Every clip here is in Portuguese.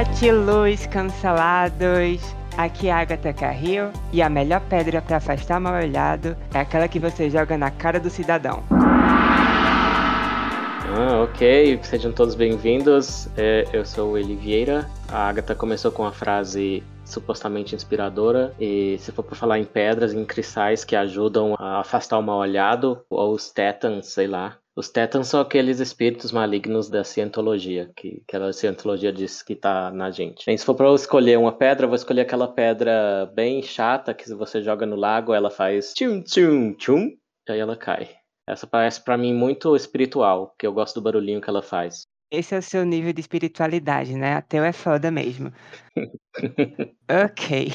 Gratiluz cancelados! Aqui é a Agatha Carril e a melhor pedra para afastar mal olhado é aquela que você joga na cara do cidadão. Ah, ok. Sejam todos bem-vindos. É, eu sou o Eli Vieira. A Agatha começou com a frase supostamente inspiradora. E se for para falar em pedras, em cristais que ajudam a afastar o mal olhado, ou os tétans, sei lá. Os tétans são aqueles espíritos malignos da cientologia, que aquela cientologia diz que tá na gente. E se for para eu escolher uma pedra, eu vou escolher aquela pedra bem chata que se você joga no lago, ela faz tchum tchum tchum, e aí ela cai. Essa parece para mim muito espiritual, que eu gosto do barulhinho que ela faz. Esse é o seu nível de espiritualidade, né? Ateu é foda mesmo. ok.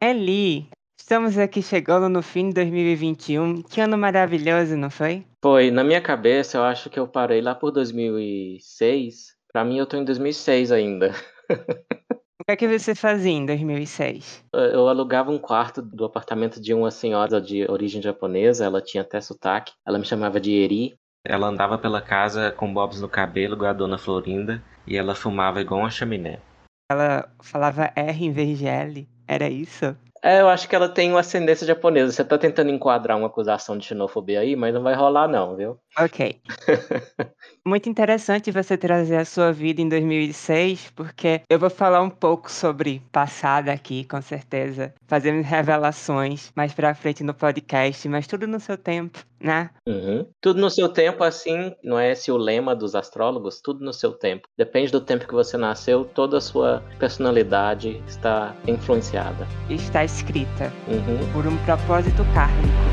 Eli, estamos aqui chegando no fim de 2021. Que ano maravilhoso, não foi? Foi, na minha cabeça, eu acho que eu parei lá por 2006. Pra mim, eu tô em 2006 ainda. O que é que você fazia em 2006? Eu alugava um quarto do apartamento de uma senhora de origem japonesa, ela tinha até sotaque. Ela me chamava de Eri. Ela andava pela casa com bobs no cabelo, igual a dona Florinda, e ela fumava igual uma chaminé. Ela falava R em vez de L, era isso? É, eu acho que ela tem uma ascendência japonesa. Você tá tentando enquadrar uma acusação de xenofobia aí, mas não vai rolar não, viu? Ok. Muito interessante você trazer a sua vida em 2006, porque eu vou falar um pouco sobre passado aqui, com certeza, fazendo revelações mais pra frente no podcast, mas tudo no seu tempo, né? Uhum. Tudo no seu tempo, assim, não é esse o lema dos astrólogos? Tudo no seu tempo. Depende do tempo que você nasceu, toda a sua personalidade está influenciada. Está escrita Uhum. por um propósito kármico.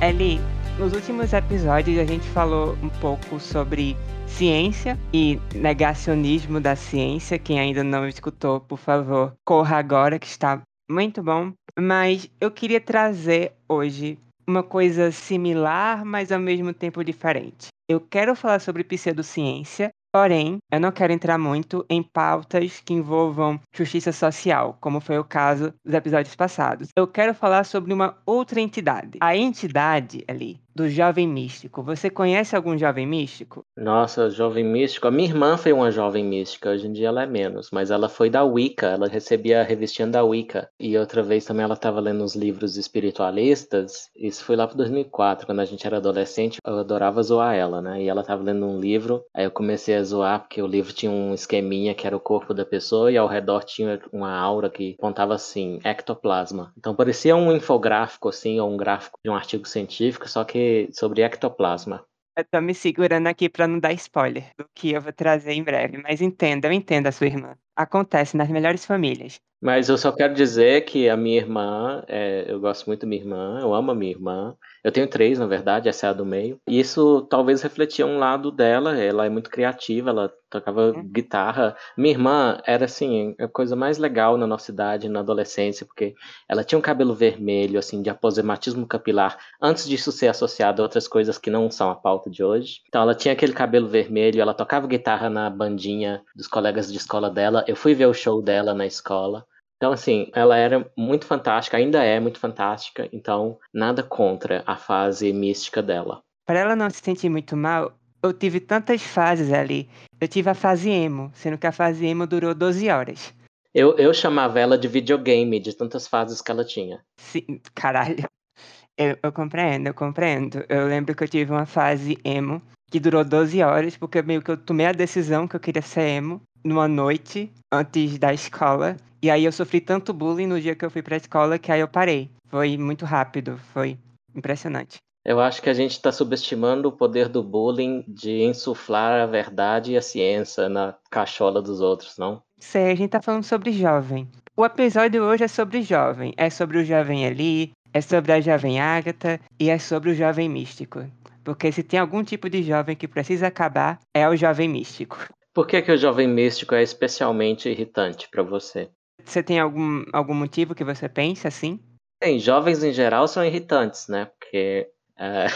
Eli, nos últimos episódios a gente falou um pouco sobre ciência e negacionismo da ciência. Quem ainda não escutou, por favor, corra agora que está muito bom. Mas eu queria trazer hoje uma coisa similar, mas ao mesmo tempo diferente. Eu quero falar sobre pseudociência, porém, eu não quero entrar muito em pautas que envolvam justiça social, como foi o caso dos episódios passados. Eu quero falar sobre uma outra entidade. A entidade ali do jovem místico. Você conhece algum jovem místico? Nossa, jovem místico. A minha irmã foi uma jovem mística, hoje em dia ela é menos, mas ela foi da Wicca, ela recebia a revistinha da Wicca. E outra vez também ela estava lendo uns livros espiritualistas. Isso foi lá pro 2004, quando a gente era adolescente, eu adorava zoar ela, né? E ela estava lendo um livro, aí eu comecei a zoar porque o livro tinha um esqueminha que era o corpo da pessoa e ao redor tinha uma aura que apontava assim, ectoplasma. Então parecia um infográfico assim, ou um gráfico de um artigo científico, só que sobre ectoplasma. Eu tô me segurando aqui pra não dar spoiler do que eu vou trazer em breve, mas entenda, eu entendo a sua irmã. Acontece nas melhores famílias. Mas eu só quero dizer que a minha irmã, é, eu gosto muito da minha irmã, eu amo a minha irmã. Eu tenho três, na verdade, essa é a do meio. E isso talvez refletia um lado dela, ela é muito criativa, ela tocava Uhum. guitarra. Minha irmã era, assim, a coisa mais legal na nossa idade, na adolescência, porque ela tinha um cabelo vermelho, assim, de aposematismo capilar, antes disso ser associado a outras coisas que não são a pauta de hoje. Então ela tinha aquele cabelo vermelho, ela tocava guitarra na bandinha dos colegas de escola dela. Eu fui ver o show dela na escola. Então, assim, ela era muito fantástica, ainda é muito fantástica, então nada contra a fase mística dela. Para ela não se sentir muito mal, eu tive tantas fases ali. Eu tive a fase emo, sendo que a fase emo durou 12 horas. Eu, eu chamava ela de videogame, de tantas fases que ela tinha. Sim, caralho. Eu, eu compreendo, eu compreendo. Eu lembro que eu tive uma fase emo que durou 12 horas, porque meio que eu tomei a decisão que eu queria ser emo numa noite antes da escola. E aí eu sofri tanto bullying no dia que eu fui pra escola que aí eu parei. Foi muito rápido, foi impressionante. Eu acho que a gente está subestimando o poder do bullying de insuflar a verdade e a ciência na cachola dos outros, não? Sei, a gente tá falando sobre jovem. O episódio hoje é sobre jovem. É sobre o jovem Eli, é sobre a jovem Ágata e é sobre o jovem místico. Porque se tem algum tipo de jovem que precisa acabar, é o jovem místico. Por que, que o jovem místico é especialmente irritante para você? Você tem algum, algum motivo que você pensa assim? Bem, jovens em geral são irritantes, né? Porque. é,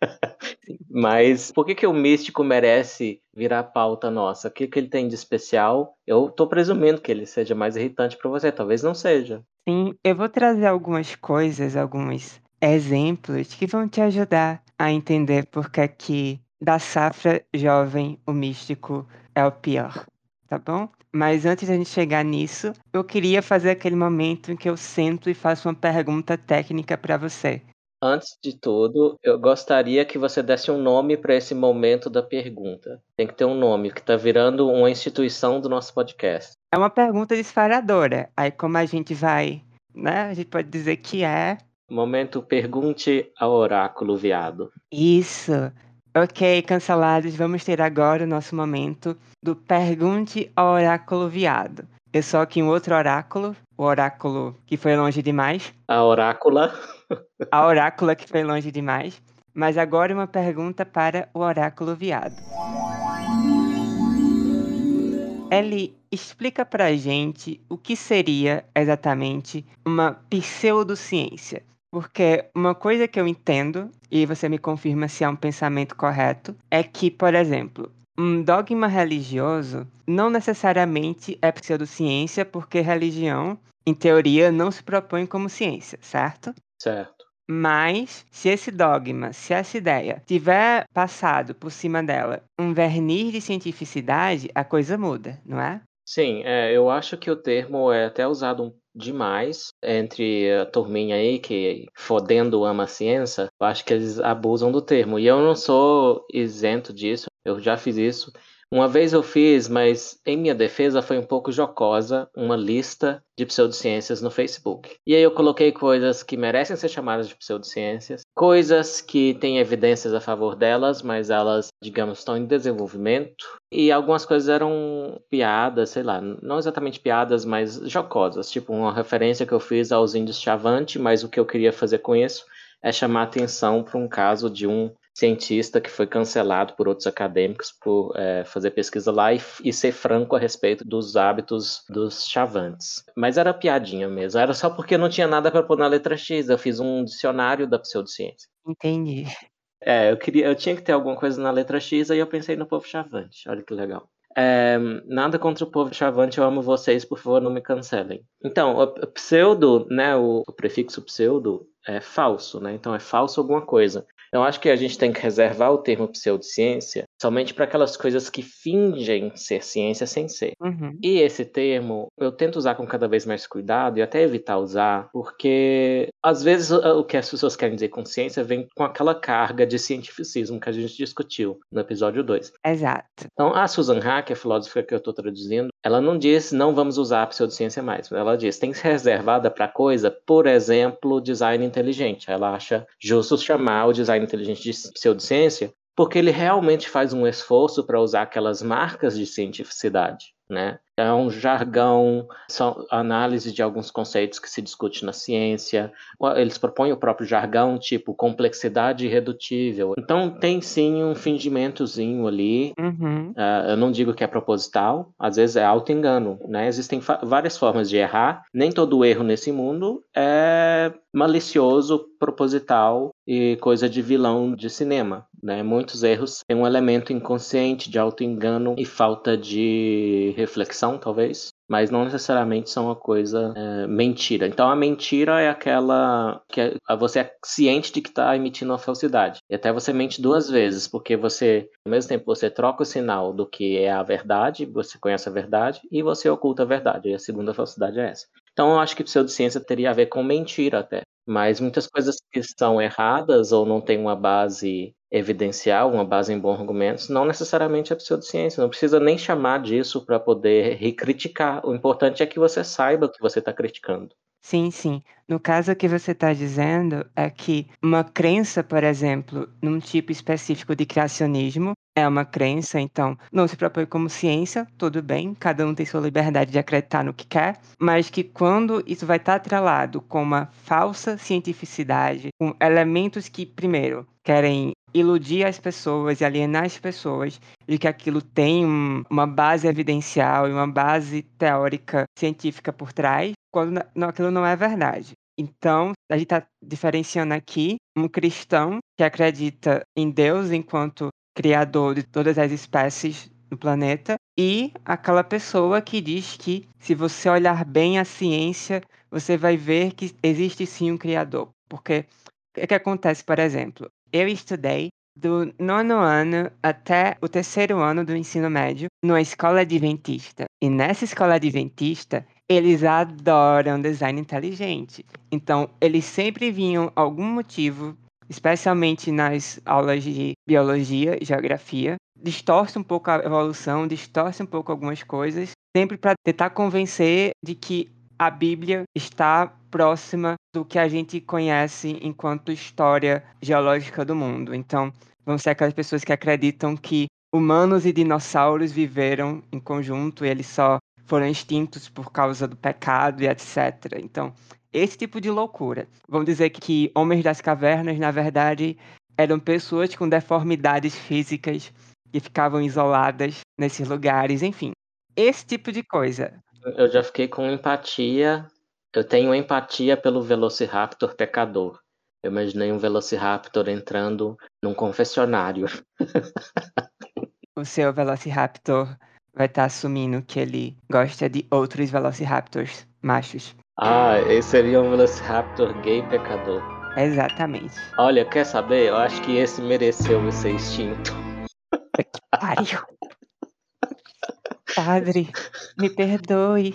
Mas por que, que o místico merece virar pauta nossa? O que, que ele tem de especial? Eu tô presumindo que ele seja mais irritante para você, talvez não seja. Sim, eu vou trazer algumas coisas, alguns exemplos que vão te ajudar a entender por que que da safra jovem, o místico é o pior, tá bom? Mas antes da gente chegar nisso, eu queria fazer aquele momento em que eu sento e faço uma pergunta técnica para você. Antes de tudo, eu gostaria que você desse um nome para esse momento da pergunta. Tem que ter um nome, que está virando uma instituição do nosso podcast. É uma pergunta disparadora. Aí, como a gente vai, né? A gente pode dizer que é. Momento Pergunte ao Oráculo Viado. Isso. Ok, cancelados, vamos ter agora o nosso momento do Pergunte ao Oráculo Viado. Eu sou aqui um outro oráculo, o oráculo que foi longe demais. A orácula. A orácula que foi longe demais. Mas agora uma pergunta para o oráculo viado. Eli, explica pra gente o que seria exatamente uma pseudociência. Porque uma coisa que eu entendo, e você me confirma se é um pensamento correto, é que, por exemplo, um dogma religioso não necessariamente é pseudociência, porque religião, em teoria, não se propõe como ciência, certo? Certo. Mas, se esse dogma, se essa ideia tiver passado por cima dela um verniz de cientificidade, a coisa muda, não é? Sim, é, eu acho que o termo é até usado demais entre a turminha aí que fodendo ama a ciência. Eu acho que eles abusam do termo. E eu não sou isento disso. Eu já fiz isso. Uma vez eu fiz, mas em minha defesa foi um pouco jocosa, uma lista de pseudociências no Facebook. E aí eu coloquei coisas que merecem ser chamadas de pseudociências, coisas que têm evidências a favor delas, mas elas, digamos, estão em desenvolvimento, e algumas coisas eram piadas, sei lá, não exatamente piadas, mas jocosas, tipo uma referência que eu fiz aos índios Chavante, mas o que eu queria fazer com isso é chamar atenção para um caso de um cientista que foi cancelado por outros acadêmicos por é, fazer pesquisa lá e, e, ser franco a respeito dos hábitos dos chavantes. Mas era piadinha mesmo, era só porque não tinha nada para pôr na letra X. Eu fiz um dicionário da pseudociência. Entendi. É, eu queria, eu tinha que ter alguma coisa na letra X, aí eu pensei no povo chavante. Olha que legal. É, nada contra o povo chavante, eu amo vocês, por favor, não me cancelem. Então, o pseudo, né, o, o prefixo pseudo é falso, né? Então é falso alguma coisa. Então, acho que a gente tem que reservar o termo pseudociência somente para aquelas coisas que fingem ser ciência sem ser. Uhum. E esse termo eu tento usar com cada vez mais cuidado e até evitar usar, porque às vezes o que as pessoas querem dizer com ciência vem com aquela carga de cientificismo que a gente discutiu no episódio 2. Exato. Então, a Susan Hack, a filósofa que eu estou traduzindo, ela não diz não vamos usar a pseudociência mais. Ela diz tem que ser reservada para coisa, por exemplo, design inteligente. Ela acha justo chamar o design inteligente de pseudociência, porque ele realmente faz um esforço para usar aquelas marcas de cientificidade. Né? É um jargão, são análise de alguns conceitos que se discute na ciência. Eles propõem o próprio jargão, tipo complexidade irredutível. Então tem sim um fingimentozinho ali. Uhum. Uh, eu não digo que é proposital, às vezes é auto-engano. Né? Existem várias formas de errar. Nem todo erro nesse mundo é malicioso, proposital e coisa de vilão de cinema. Né? Muitos erros têm um elemento inconsciente de auto-engano e falta de reflexão, talvez, mas não necessariamente são uma coisa é, mentira. Então a mentira é aquela que é, você é ciente de que está emitindo uma falsidade. E até você mente duas vezes, porque você, ao mesmo tempo, você troca o sinal do que é a verdade, você conhece a verdade, e você oculta a verdade. E a segunda falsidade é essa. Então eu acho que pseudociência teria a ver com mentira até. Mas muitas coisas que são erradas ou não têm uma base evidencial, uma base em bons argumentos, não necessariamente é pseudociência. Não precisa nem chamar disso para poder recriticar. O importante é que você saiba o que você está criticando. Sim, sim. No caso o que você está dizendo é que uma crença, por exemplo, num tipo específico de criacionismo, é uma crença, então não se propõe como ciência, tudo bem, cada um tem sua liberdade de acreditar no que quer, mas que quando isso vai estar atrelado com uma falsa cientificidade, com elementos que, primeiro, querem iludir as pessoas e alienar as pessoas de que aquilo tem um, uma base evidencial e uma base teórica científica por trás, quando não, aquilo não é verdade. Então, a gente está diferenciando aqui um cristão que acredita em Deus enquanto criador de todas as espécies do planeta e aquela pessoa que diz que se você olhar bem a ciência, você vai ver que existe sim um criador. Porque o que acontece, por exemplo? Eu estudei do nono ano até o terceiro ano do ensino médio numa escola adventista. E nessa escola adventista, eles adoram design inteligente. Então, eles sempre vinham algum motivo, especialmente nas aulas de biologia e geografia, distorce um pouco a evolução, distorce um pouco algumas coisas, sempre para tentar convencer de que a Bíblia está próxima do que a gente conhece enquanto história geológica do mundo. Então, vão ser aquelas pessoas que acreditam que humanos e dinossauros viveram em conjunto e eles só foram extintos por causa do pecado e etc. Então, esse tipo de loucura. Vão dizer que homens das cavernas, na verdade, eram pessoas com deformidades físicas que ficavam isoladas nesses lugares, enfim. Esse tipo de coisa. Eu já fiquei com empatia. Eu tenho empatia pelo Velociraptor pecador. Eu imaginei um Velociraptor entrando num confessionário. o seu Velociraptor vai estar tá assumindo que ele gosta de outros Velociraptors machos. Ah, esse seria um Velociraptor gay pecador. Exatamente. Olha, quer saber? Eu acho que esse mereceu ser extinto. Que pariu. Padre, me perdoe.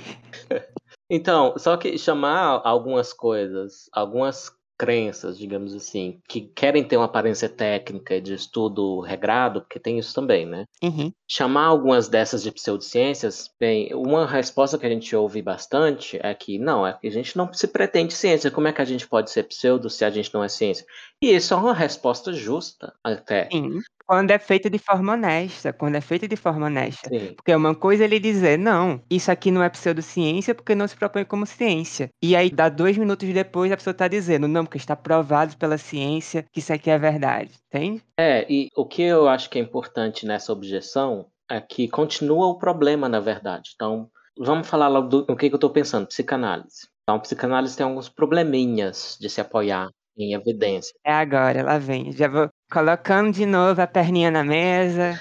Então, só que chamar algumas coisas, algumas crenças, digamos assim, que querem ter uma aparência técnica de estudo regrado, porque tem isso também, né? Uhum. Chamar algumas dessas de pseudociências, bem, uma resposta que a gente ouve bastante é que não, é que a gente não se pretende ciência. Como é que a gente pode ser pseudo se a gente não é ciência? E isso é uma resposta justa, até. Sim. Quando é feito de forma honesta, quando é feito de forma honesta. Sim. Porque é uma coisa ele dizer, não, isso aqui não é pseudociência porque não se propõe como ciência. E aí, dá dois minutos depois, a pessoa está dizendo, não, porque está provado pela ciência que isso aqui é verdade, entende? É, e o que eu acho que é importante nessa objeção é que continua o problema, na verdade. Então, vamos falar logo do, do que, que eu estou pensando, psicanálise. Então, psicanálise tem alguns probleminhas de se apoiar em evidência. É agora, lá vem. Já vou colocando de novo a perninha na mesa.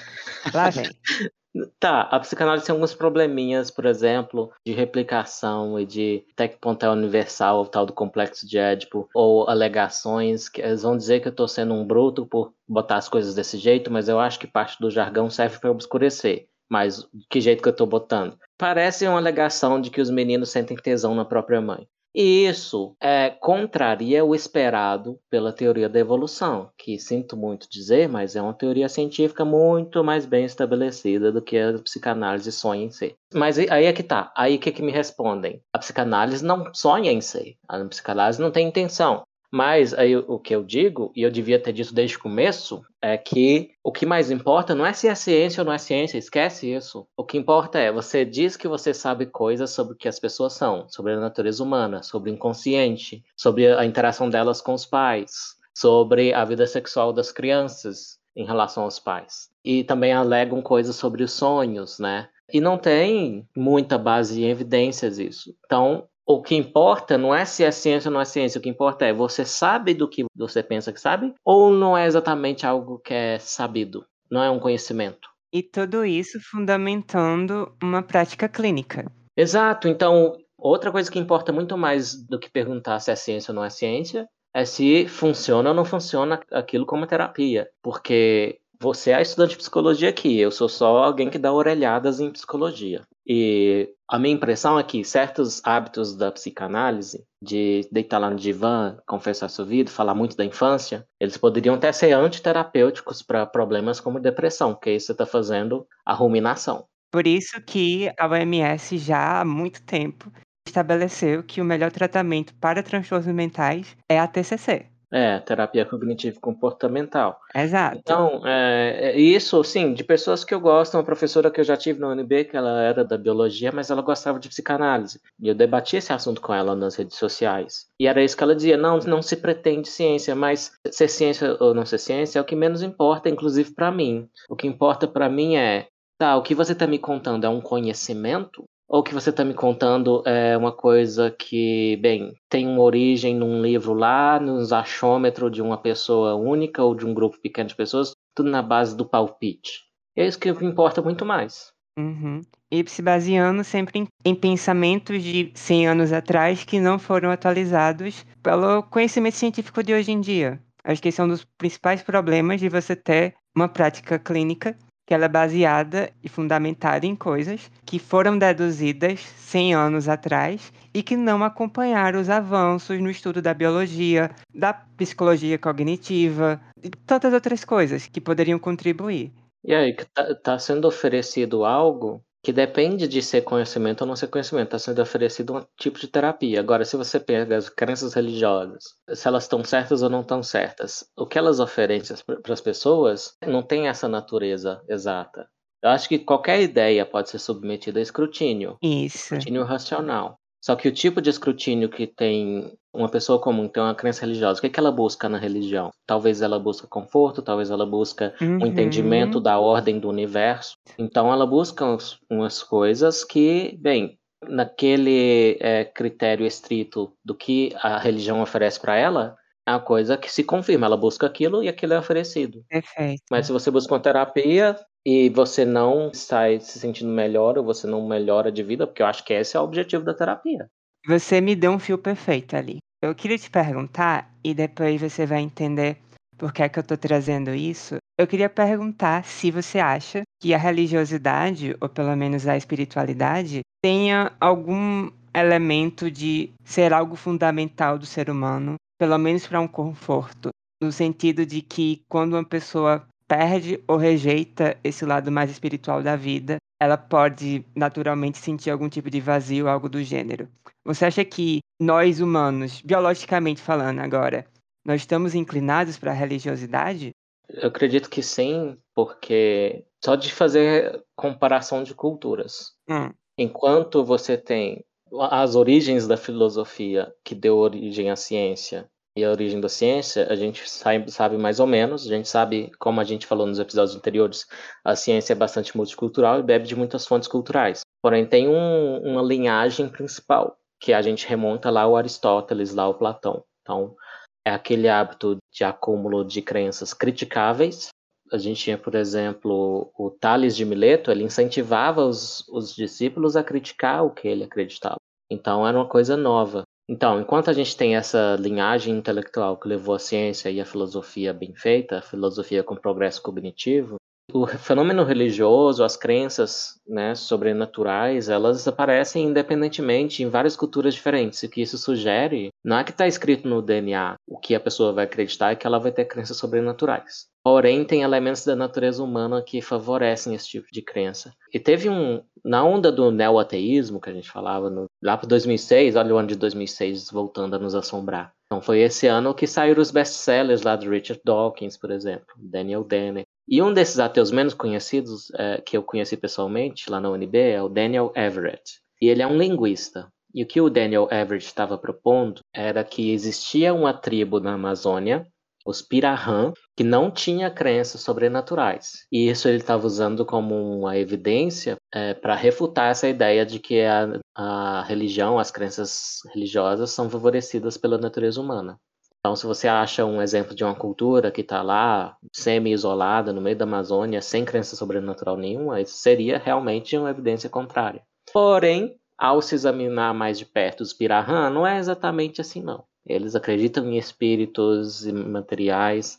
Lá vem. Tá, a psicanálise tem alguns probleminhas, por exemplo, de replicação e de até que ponto é universal o tal do complexo de Édipo, ou alegações que eles vão dizer que eu tô sendo um bruto por botar as coisas desse jeito, mas eu acho que parte do jargão serve para obscurecer. Mas que jeito que eu tô botando? Parece uma alegação de que os meninos sentem tesão na própria mãe. E isso é, contraria o esperado pela teoria da evolução, que sinto muito dizer, mas é uma teoria científica muito mais bem estabelecida do que a psicanálise sonha em ser. Mas aí é que tá. Aí que, que me respondem? A psicanálise não sonha em ser. A psicanálise não tem intenção. Mas aí o que eu digo, e eu devia ter dito desde o começo, é que o que mais importa não é se é ciência ou não é ciência, esquece isso. O que importa é você diz que você sabe coisas sobre o que as pessoas são, sobre a natureza humana, sobre o inconsciente, sobre a interação delas com os pais, sobre a vida sexual das crianças em relação aos pais. E também alegam coisas sobre os sonhos, né? E não tem muita base em evidências isso. Então, o que importa não é se é ciência ou não é ciência, o que importa é você sabe do que você pensa que sabe ou não é exatamente algo que é sabido, não é um conhecimento. E tudo isso fundamentando uma prática clínica. Exato, então outra coisa que importa muito mais do que perguntar se é ciência ou não é ciência é se funciona ou não funciona aquilo como terapia, porque você é estudante de psicologia aqui, eu sou só alguém que dá orelhadas em psicologia. E a minha impressão é que certos hábitos da psicanálise, de deitar lá no divã, confessar seu vida, falar muito da infância, eles poderiam até ser antiterapêuticos para problemas como depressão, porque isso está fazendo a ruminação. Por isso que a OMS já há muito tempo estabeleceu que o melhor tratamento para transtornos mentais é a TCC. É, terapia cognitivo-comportamental. Exato. Então, é, é, isso, sim, de pessoas que eu gosto, uma professora que eu já tive na UNB, que ela era da biologia, mas ela gostava de psicanálise. E eu debati esse assunto com ela nas redes sociais. E era isso que ela dizia: não, não se pretende ciência, mas ser ciência ou não ser ciência é o que menos importa, inclusive para mim. O que importa para mim é, tá, o que você está me contando é um conhecimento ou que você está me contando é uma coisa que, bem, tem uma origem num livro lá, nos achômetros de uma pessoa única ou de um grupo pequeno de pessoas, tudo na base do palpite. É isso que importa muito mais. Uhum. E se baseando sempre em, em, pensamentos de 100 anos atrás que não foram atualizados pelo conhecimento científico de hoje em dia. Acho que esse é um dos principais problemas de você ter uma prática clínica que ela é baseada e fundamentada em coisas que foram deduzidas 100 anos atrás e que não acompanharam os avanços no estudo da biologia, da psicologia cognitiva e tantas outras coisas que poderiam contribuir. E aí, está tá sendo oferecido algo que depende de ser conhecimento ou não ser conhecimento, está sendo oferecido um tipo de terapia. Agora, se você pega as crenças religiosas, se elas estão certas ou não estão certas, o que elas oferecem para as pessoas não tem essa natureza exata. Eu acho que qualquer ideia pode ser submetida a escrutínio. Isso. Escrutínio racional. Só que o tipo de escrutínio que tem uma pessoa comum, que tem uma crença religiosa, o que, é que ela busca na religião? Talvez ela busca conforto, talvez ela busca uhum. um entendimento da ordem do universo. Então ela busca uns, umas coisas que, bem, naquele é, critério estrito do que a religião oferece para ela, é uma coisa que se confirma. Ela busca aquilo e aquilo é oferecido. Perfeito. Mas se você busca uma terapia, e você não sai se sentindo melhor ou você não melhora de vida, porque eu acho que esse é o objetivo da terapia. Você me deu um fio perfeito ali. Eu queria te perguntar, e depois você vai entender por que, é que eu estou trazendo isso. Eu queria perguntar se você acha que a religiosidade, ou pelo menos a espiritualidade, tenha algum elemento de ser algo fundamental do ser humano, pelo menos para um conforto, no sentido de que quando uma pessoa perde ou rejeita esse lado mais espiritual da vida, ela pode naturalmente sentir algum tipo de vazio, algo do gênero. Você acha que nós humanos, biologicamente falando agora, nós estamos inclinados para a religiosidade? Eu acredito que sim, porque só de fazer comparação de culturas. Hum. Enquanto você tem as origens da filosofia que deu origem à ciência e a origem da ciência, a gente sabe, mais ou menos, a gente sabe, como a gente falou nos episódios anteriores, a ciência é bastante multicultural e bebe de muitas fontes culturais. Porém, tem um, uma linhagem principal, que a gente remonta lá ao Aristóteles, lá ao Platão. Então, é aquele hábito de acúmulo de crenças criticáveis. A gente tinha, por exemplo, o Tales de Mileto, ele incentivava os, os discípulos a criticar o que ele acreditava. Então, era uma coisa nova. Então, enquanto a gente tem essa linhagem intelectual que levou a ciência e a filosofia bem feita, a filosofia com progresso cognitivo, o fenômeno religioso, as crenças né, sobrenaturais, elas aparecem independentemente em várias culturas diferentes. O que isso sugere não é que está escrito no DNA o que a pessoa vai acreditar é que ela vai ter crenças sobrenaturais. Porém, tem elementos da natureza humana que favorecem esse tipo de crença. E teve um. Na onda do neo-ateísmo, que a gente falava no, lá para 2006, olha o ano de 2006 voltando a nos assombrar. Então, foi esse ano que saíram os best-sellers lá do Richard Dawkins, por exemplo, Daniel Dennett. E um desses ateus menos conhecidos, é, que eu conheci pessoalmente lá na UNB, é o Daniel Everett. E ele é um linguista. E o que o Daniel Everett estava propondo era que existia uma tribo na Amazônia os Pirahã, que não tinha crenças sobrenaturais. E isso ele estava usando como uma evidência é, para refutar essa ideia de que a, a religião, as crenças religiosas são favorecidas pela natureza humana. Então, se você acha um exemplo de uma cultura que está lá, semi-isolada, no meio da Amazônia, sem crença sobrenatural nenhuma, isso seria realmente uma evidência contrária. Porém, ao se examinar mais de perto os Pirahã, não é exatamente assim, não. Eles acreditam em espíritos imateriais,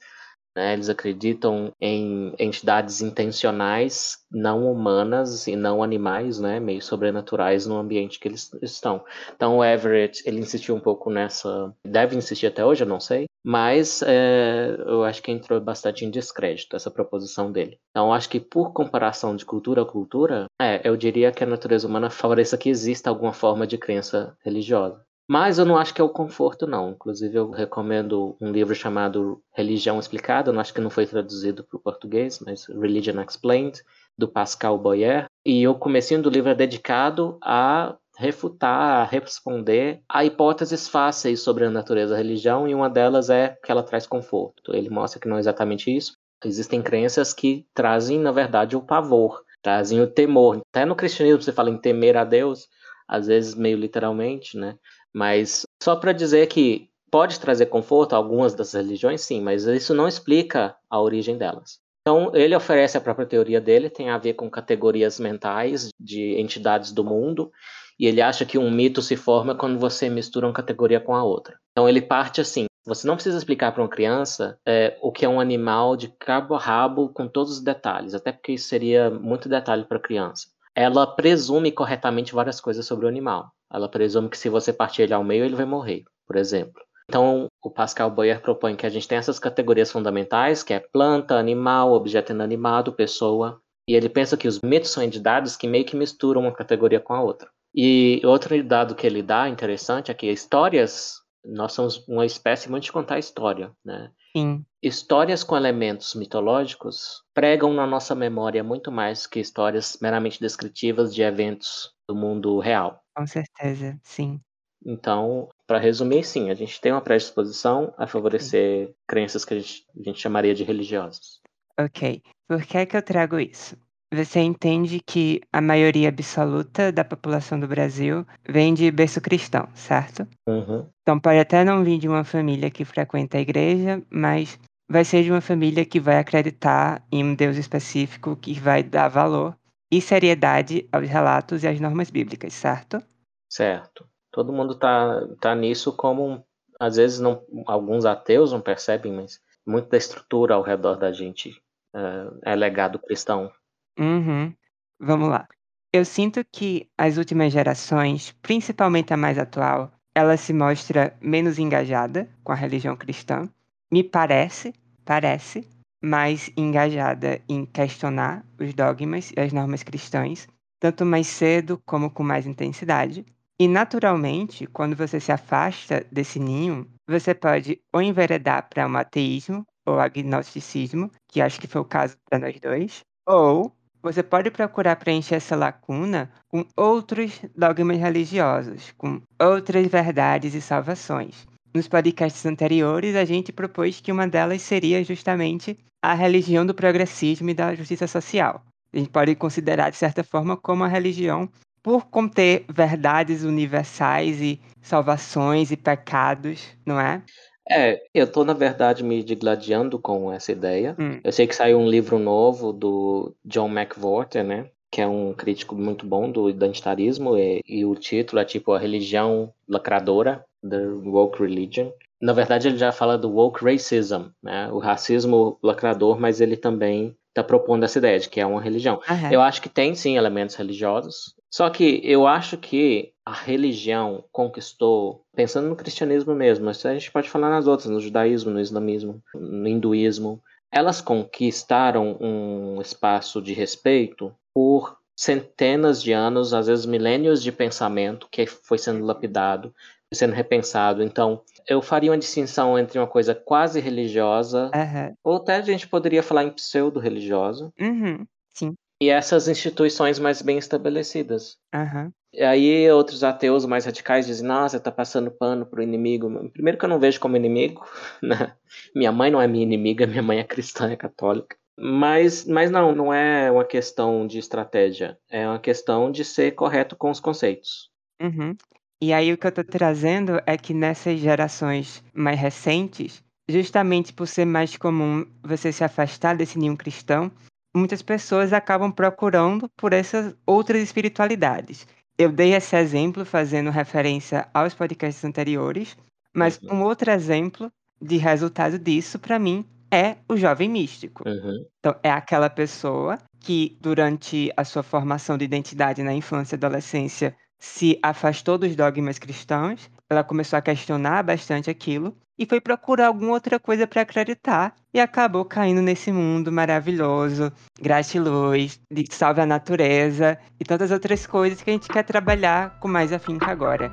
né? eles acreditam em entidades intencionais, não humanas e não animais, né? meio sobrenaturais no ambiente que eles estão. Então o Everett ele insistiu um pouco nessa, deve insistir até hoje, eu não sei, mas é, eu acho que entrou bastante em descrédito essa proposição dele. Então acho que por comparação de cultura a cultura, é, eu diria que a natureza humana favoreça que exista alguma forma de crença religiosa. Mas eu não acho que é o conforto, não. Inclusive, eu recomendo um livro chamado Religião Explicada. Eu não acho que não foi traduzido para o português, mas Religion Explained, do Pascal Boyer. E o comecinho do livro é dedicado a refutar, a responder a hipóteses fáceis sobre a natureza da religião, e uma delas é que ela traz conforto. Ele mostra que não é exatamente isso. Existem crenças que trazem, na verdade, o pavor, trazem o temor. Até no cristianismo você fala em temer a Deus, às vezes meio literalmente, né? Mas só para dizer que pode trazer conforto a algumas das religiões, sim, mas isso não explica a origem delas. Então, ele oferece a própria teoria dele, tem a ver com categorias mentais de entidades do mundo, e ele acha que um mito se forma quando você mistura uma categoria com a outra. Então, ele parte assim: Você não precisa explicar para uma criança é, o que é um animal de cabo a rabo com todos os detalhes, até porque isso seria muito detalhe para criança. Ela presume corretamente várias coisas sobre o animal. Ela presume que se você partir ele ao meio, ele vai morrer, por exemplo. Então, o Pascal Boyer propõe que a gente tenha essas categorias fundamentais, que é planta, animal, objeto inanimado, pessoa. E ele pensa que os mitos são entidades que meio que misturam uma categoria com a outra. E outro dado que ele dá interessante é que histórias, nós somos uma espécie muito de contar história, né? Sim. Histórias com elementos mitológicos pregam na nossa memória muito mais que histórias meramente descritivas de eventos do mundo real. Com certeza, sim. Então, para resumir, sim, a gente tem uma predisposição a favorecer sim. crenças que a gente, a gente chamaria de religiosas. Ok. Por que, é que eu trago isso? Você entende que a maioria absoluta da população do Brasil vem de berço cristão, certo? Uhum. Então pode até não vir de uma família que frequenta a igreja, mas vai ser de uma família que vai acreditar em um Deus específico que vai dar valor e seriedade aos relatos e às normas bíblicas, certo? Certo. Todo mundo tá, tá nisso como, às vezes não, alguns ateus não percebem, mas muito da estrutura ao redor da gente uh, é legado cristão. Uhum. Vamos lá. Eu sinto que as últimas gerações, principalmente a mais atual, ela se mostra menos engajada com a religião cristã. Me parece, parece, mais engajada em questionar os dogmas e as normas cristãs, tanto mais cedo como com mais intensidade. E naturalmente, quando você se afasta desse ninho, você pode ou enveredar para um ateísmo ou agnosticismo, que acho que foi o caso para nós dois, ou você pode procurar preencher essa lacuna com outros dogmas religiosos, com outras verdades e salvações. Nos podcasts anteriores, a gente propôs que uma delas seria justamente a religião do progressismo e da justiça social. A gente pode considerar, de certa forma, como a religião por conter verdades universais e salvações e pecados, não é? É, eu tô, na verdade, me digladiando com essa ideia. Hum. Eu sei que saiu um livro novo do John McWhorter, né? Que é um crítico muito bom do identitarismo, e, e o título é tipo A Religião Lacradora, The Woke Religion. Na verdade, ele já fala do woke racism, né? O racismo lacrador, mas ele também está propondo essa ideia de que é uma religião. Uhum. Eu acho que tem sim elementos religiosos, só que eu acho que a religião conquistou, pensando no cristianismo mesmo, mas a gente pode falar nas outras, no judaísmo, no islamismo, no hinduísmo, elas conquistaram um espaço de respeito por centenas de anos, às vezes milênios de pensamento que foi sendo lapidado, sendo repensado. Então, eu faria uma distinção entre uma coisa quase religiosa, uhum. ou até a gente poderia falar em pseudo-religiosa, uhum. sim e essas instituições mais bem estabelecidas. Uhum. E aí outros ateus mais radicais dizem, nossa, tá passando pano pro inimigo. Primeiro que eu não vejo como inimigo, né? Minha mãe não é minha inimiga, minha mãe é cristã, é católica. Mas, mas não, não é uma questão de estratégia. É uma questão de ser correto com os conceitos. Uhum. E aí o que eu tô trazendo é que nessas gerações mais recentes, justamente por ser mais comum você se afastar desse ninho cristão, muitas pessoas acabam procurando por essas outras espiritualidades. Eu dei esse exemplo fazendo referência aos podcasts anteriores, mas Uhum. um outro exemplo de resultado disso, para mim, é o jovem místico. Uhum. Então, é aquela pessoa que, durante a sua formação de identidade na infância e adolescência, se afastou dos dogmas cristãos, ela começou a questionar bastante aquilo e foi procurar alguma outra coisa para acreditar e acabou caindo nesse mundo maravilhoso, gratiluz, de salve a natureza e tantas outras coisas que a gente quer trabalhar com mais afinco agora.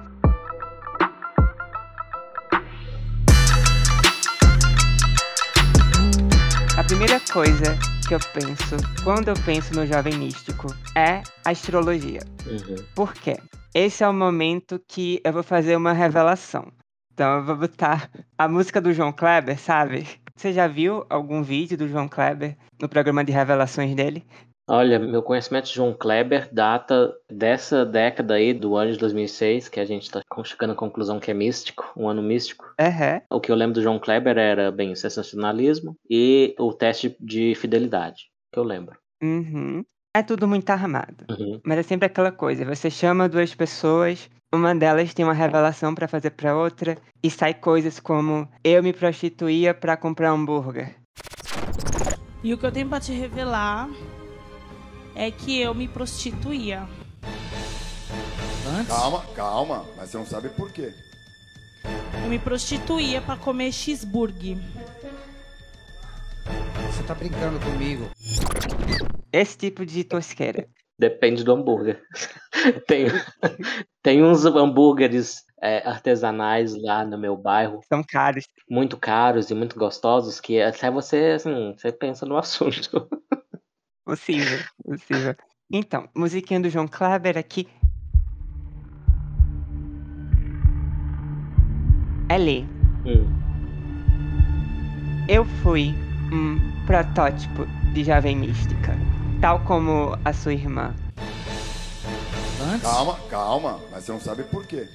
A primeira coisa que eu penso quando eu penso no jovem místico é astrologia. Uhum. Por quê? Esse é o momento que eu vou fazer uma revelação. Então eu vou botar a música do João Kleber, sabe? Você já viu algum vídeo do João Kleber no programa de revelações dele? Olha, meu conhecimento de João Kleber data dessa década aí, do ano de 2006, que a gente está chegando à conclusão que é místico, um ano místico. Uhum. O que eu lembro do João Kleber era, bem, sensacionalismo e o teste de fidelidade, que eu lembro. Uhum. É tudo muito armado. Uhum. Mas é sempre aquela coisa, você chama duas pessoas uma delas tem uma revelação para fazer para outra e sai coisas como eu me prostituía para comprar hambúrguer. E o que eu tenho para te revelar é que eu me prostituía. Antes? Calma, calma, mas você não sabe por quê. Eu me prostituía para comer cheeseburger. Você tá brincando comigo? Esse tipo de tosqueira. Depende do hambúrguer. tem, tem uns hambúrgueres é, artesanais lá no meu bairro. São caros. Muito caros e muito gostosos que até você, assim, você pensa no assunto. Possível, possível. Então, musiquinha do João Kleber aqui. Ellie. Hum. Eu fui um protótipo de jovem mística, tal como a sua irmã. Antes? Calma, calma, mas você não sabe por quê.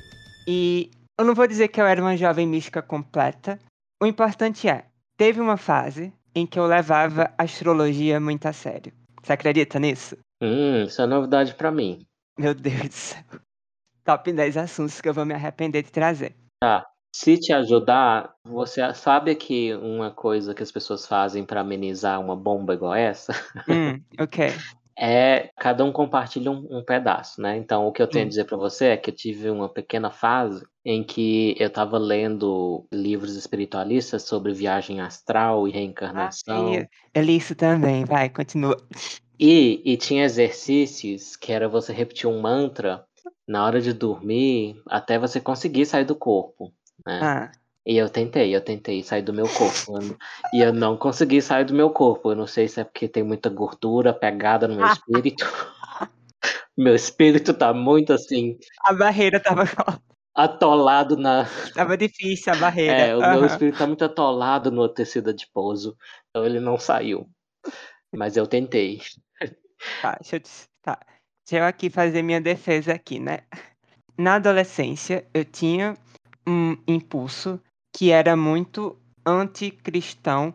E eu não vou dizer que eu era uma jovem mística completa. O importante é, teve uma fase em que eu levava astrologia muito a sério. Você acredita nisso? Hum, isso é novidade para mim. Meu Deus do céu. Top 10 assuntos que eu vou me arrepender de trazer. Tá. Se te ajudar, você sabe que uma coisa que as pessoas fazem para amenizar uma bomba igual essa? Hum, ok. é cada um compartilha um, um, pedaço, né? Então, o que eu tenho hum. a dizer para você é que eu tive uma pequena fase em que eu estava lendo livros espiritualistas sobre viagem astral e reencarnação. Ah, eu li isso também, vai, continua. E, e tinha exercícios que era você repetir um mantra na hora de dormir até você conseguir sair do corpo. Né? Ah. E eu tentei, eu tentei sair do meu corpo. e eu não consegui sair do meu corpo. Eu não sei se é porque tem muita gordura pegada no meu espírito. meu espírito tá muito assim. A barreira tava atolado na. Tava difícil a barreira. É, o uhum. meu espírito tá muito atolado no tecido adiposo. Então ele não saiu. Mas eu tentei. Tá, deixa eu, tá. deixa eu aqui fazer minha defesa aqui, né? Na adolescência, eu tinha um impulso que era muito anticristão,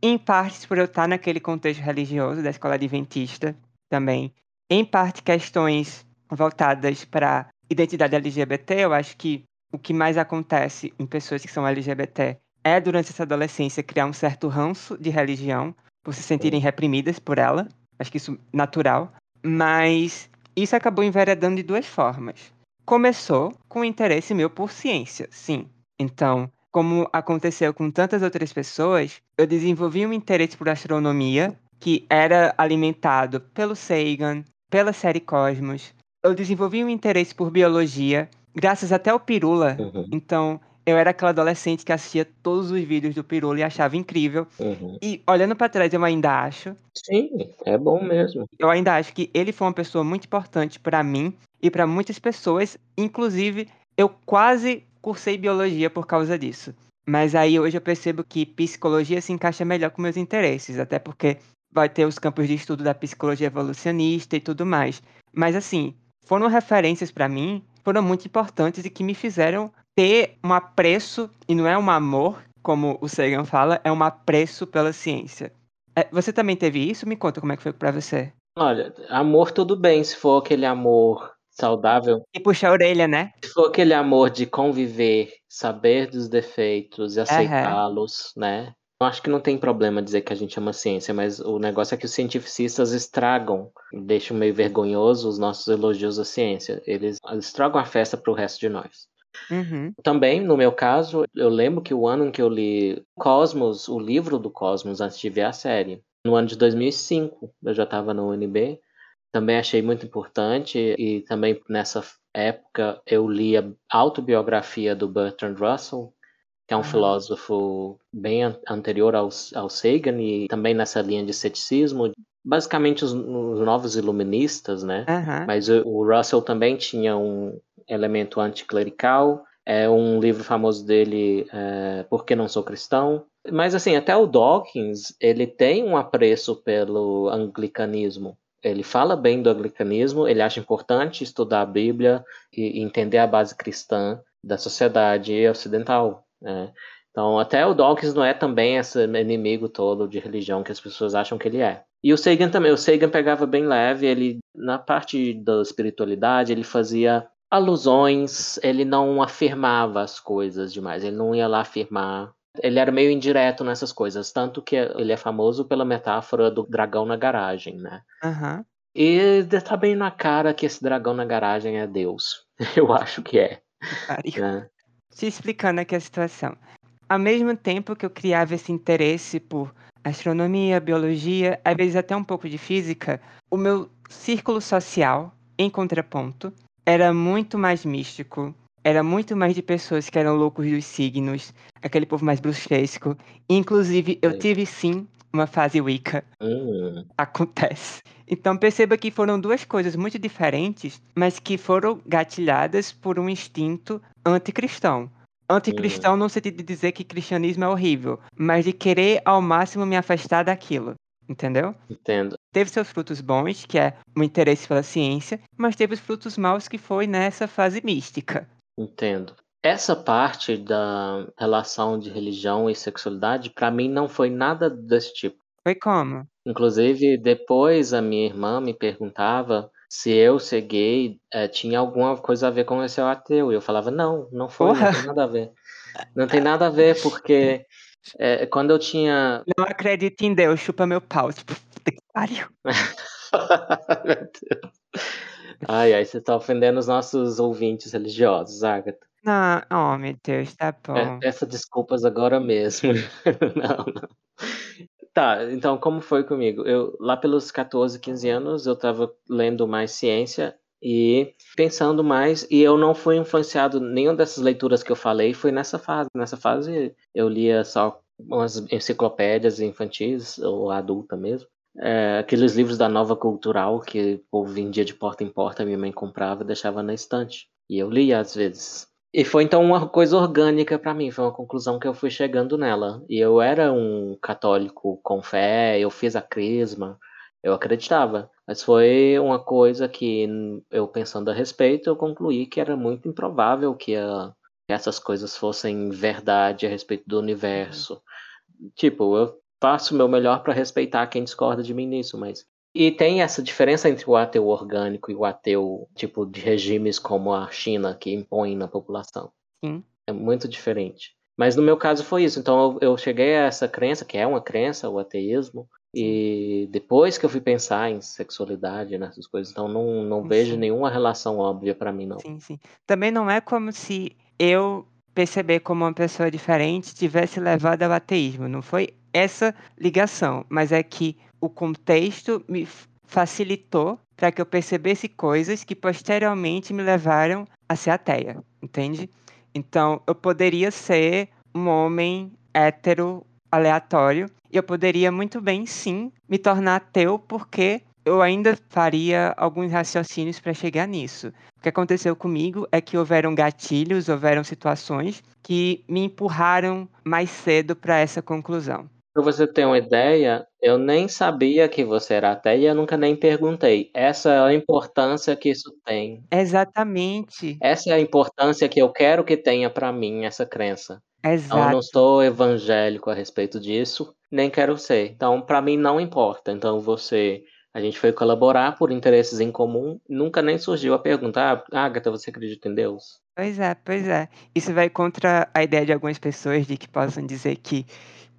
em parte por eu estar naquele contexto religioso da escola adventista também, em parte questões voltadas para identidade LGBT. Eu acho que o que mais acontece em pessoas que são LGBT é durante essa adolescência criar um certo ranço de religião, por se sentirem reprimidas por ela. Acho que isso natural. Mas isso acabou enveredando de duas formas. Começou com o interesse meu por ciência, sim. Então, como aconteceu com tantas outras pessoas, eu desenvolvi um interesse por astronomia que era alimentado pelo Sagan, pela série Cosmos. Eu desenvolvi um interesse por biologia, graças até ao Pirula. Uhum. Então, eu era aquela adolescente que assistia todos os vídeos do Pirula e achava incrível. Uhum. E olhando para trás, eu ainda acho. Sim, é bom mesmo. Eu ainda acho que ele foi uma pessoa muito importante para mim e para muitas pessoas. Inclusive, eu quase cursei biologia por causa disso. Mas aí hoje eu percebo que psicologia se encaixa melhor com meus interesses, até porque vai ter os campos de estudo da psicologia evolucionista e tudo mais. Mas assim, foram referências para mim, foram muito importantes e que me fizeram ter um apreço, e não é um amor, como o Sagan fala, é um apreço pela ciência. É, você também teve isso? Me conta como é que foi para você. Olha, amor tudo bem, se for aquele amor saudável. E puxar a orelha, né? Se for aquele amor de conviver, saber dos defeitos e aceitá-los, uhum. né? Eu acho que não tem problema dizer que a gente ama ciência, mas o negócio é que os cientificistas estragam, deixam meio vergonhoso os nossos elogios à ciência. Eles estragam a festa para o resto de nós. Uhum. Também, no meu caso, eu lembro que o ano em que eu li Cosmos, o livro do Cosmos, antes de ver a série, no ano de 2005, eu já estava no UNB, também achei muito importante e também nessa época eu li a autobiografia do Bertrand Russell, que é um uhum. filósofo bem anterior ao, ao Sagan e também nessa linha de ceticismo, basicamente os, os novos iluministas, né? Uhum. Mas o, o, Russell também tinha um elemento anticlerical, é um livro famoso dele, é, Por que não sou cristão? Mas assim, até o Dawkins, ele tem um apreço pelo anglicanismo, ele fala bem do anglicanismo, ele acha importante estudar a Bíblia e entender a base cristã da sociedade ocidental. Né? Então, até o Dawkins não é também esse inimigo todo de religião que as pessoas acham que ele é. E o Sagan também, o Sagan pegava bem leve, ele na parte da espiritualidade, ele fazia alusões, ele não afirmava as coisas demais, ele não ia lá afirmar. Ele era meio indireto nessas coisas, tanto que ele é famoso pela metáfora do dragão na garagem, né? Aham. E tá bem na cara que esse dragão na garagem é Deus. Eu acho que é. Pariu. né? Te explicando aqui a situação. Ao mesmo tempo que eu criava esse interesse por astronomia, biologia, às vezes até um pouco de física, o meu círculo social, em contraponto, era muito mais místico. Era muito mais de pessoas que eram loucos dos signos, aquele povo mais bruxesco. Inclusive, eu Sim. tive sim uma fase Wicca. Hum, Acontece. Então perceba que foram duas coisas muito diferentes, mas que foram gatilhadas por um instinto anticristão. Anticristão no sentido de dizer que cristianismo é horrível, mas de querer ao máximo me afastar daquilo. Entendeu? entendo. Teve seus frutos bons, que é o interesse pela ciência, mas teve os frutos maus, que foi nessa fase mística. Entendo. Essa parte da relação de religião e sexualidade, pra mim, não foi nada desse tipo. Foi como? Inclusive, depois a minha irmã me perguntava se eu ser gay eh, tinha alguma coisa a ver com eu ser ateu. E eu falava, não, não foi, Porra. não tem nada a ver. Não tem nada a ver, porque eh, quando eu tinha. Não acredito em Deus, chupa meu pau. Tipo, puta que pariu. Meu Deus. Ai, ai, você tá ofendendo os nossos ouvintes religiosos, Agatha. Não, oh meu Deus, tá bom. É, Peça desculpas agora mesmo. não, não. Tá, então como foi comigo? Eu lá pelos 14, 15 anos eu tava lendo mais ciência e pensando mais e eu não fui influenciado nenhuma dessas leituras que eu falei foi nessa fase. Nessa fase eu lia só umas enciclopédias infantis ou adulta mesmo. É, aqueles livros da Nova Cultural que o povo vendia de porta em porta, minha mãe comprava e deixava na estante. E eu lia às vezes. E foi então uma coisa orgânica pra mim, foi uma conclusão que eu fui chegando nela. E eu era um católico com fé, eu fiz a crisma, eu acreditava. Mas foi uma coisa que eu pensando a respeito, eu concluí que era muito improvável que, a- que essas coisas fossem verdade a respeito do universo. Tipo, eu faço o meu melhor pra respeitar quem discorda de mim nisso, mas e tem essa diferença entre o ateu orgânico e o ateu, tipo, de regimes como a China, que impõem na população. Sim. É muito diferente. Mas no meu caso foi isso. Então eu, eu cheguei a essa crença, que é uma crença, o ateísmo, e depois que eu fui pensar em sexualidade, nessas coisas, então não, não Sim, vejo sim. nenhuma relação óbvia pra mim, não. Sim, sim. Também não é como se eu perceber como uma pessoa diferente tivesse levado ao ateísmo. Não foi essa ligação, mas é que o contexto me facilitou para que eu percebesse coisas que posteriormente me levaram a ser ateia, entende? Então, eu poderia ser um homem hétero aleatório e eu poderia muito bem, sim, me tornar ateu porque eu ainda faria alguns raciocínios para chegar nisso. O que aconteceu comigo é que houveram gatilhos, houveram situações que me empurraram mais cedo para essa conclusão. Pra você ter uma ideia, eu nem sabia que você era ateia e eu nunca nem perguntei. Essa é a importância que isso tem. Exatamente. Essa é a importância que eu quero que tenha pra mim essa crença. Então, eu Exato. não sou evangélico a respeito disso, nem quero ser. Então, pra mim não importa. Então, você, a gente foi colaborar por interesses em comum, nunca nem surgiu a pergunta: "Ah, Agatha, você acredita em Deus?" Pois é, pois é. Isso vai contra a ideia de algumas pessoas de que possam dizer que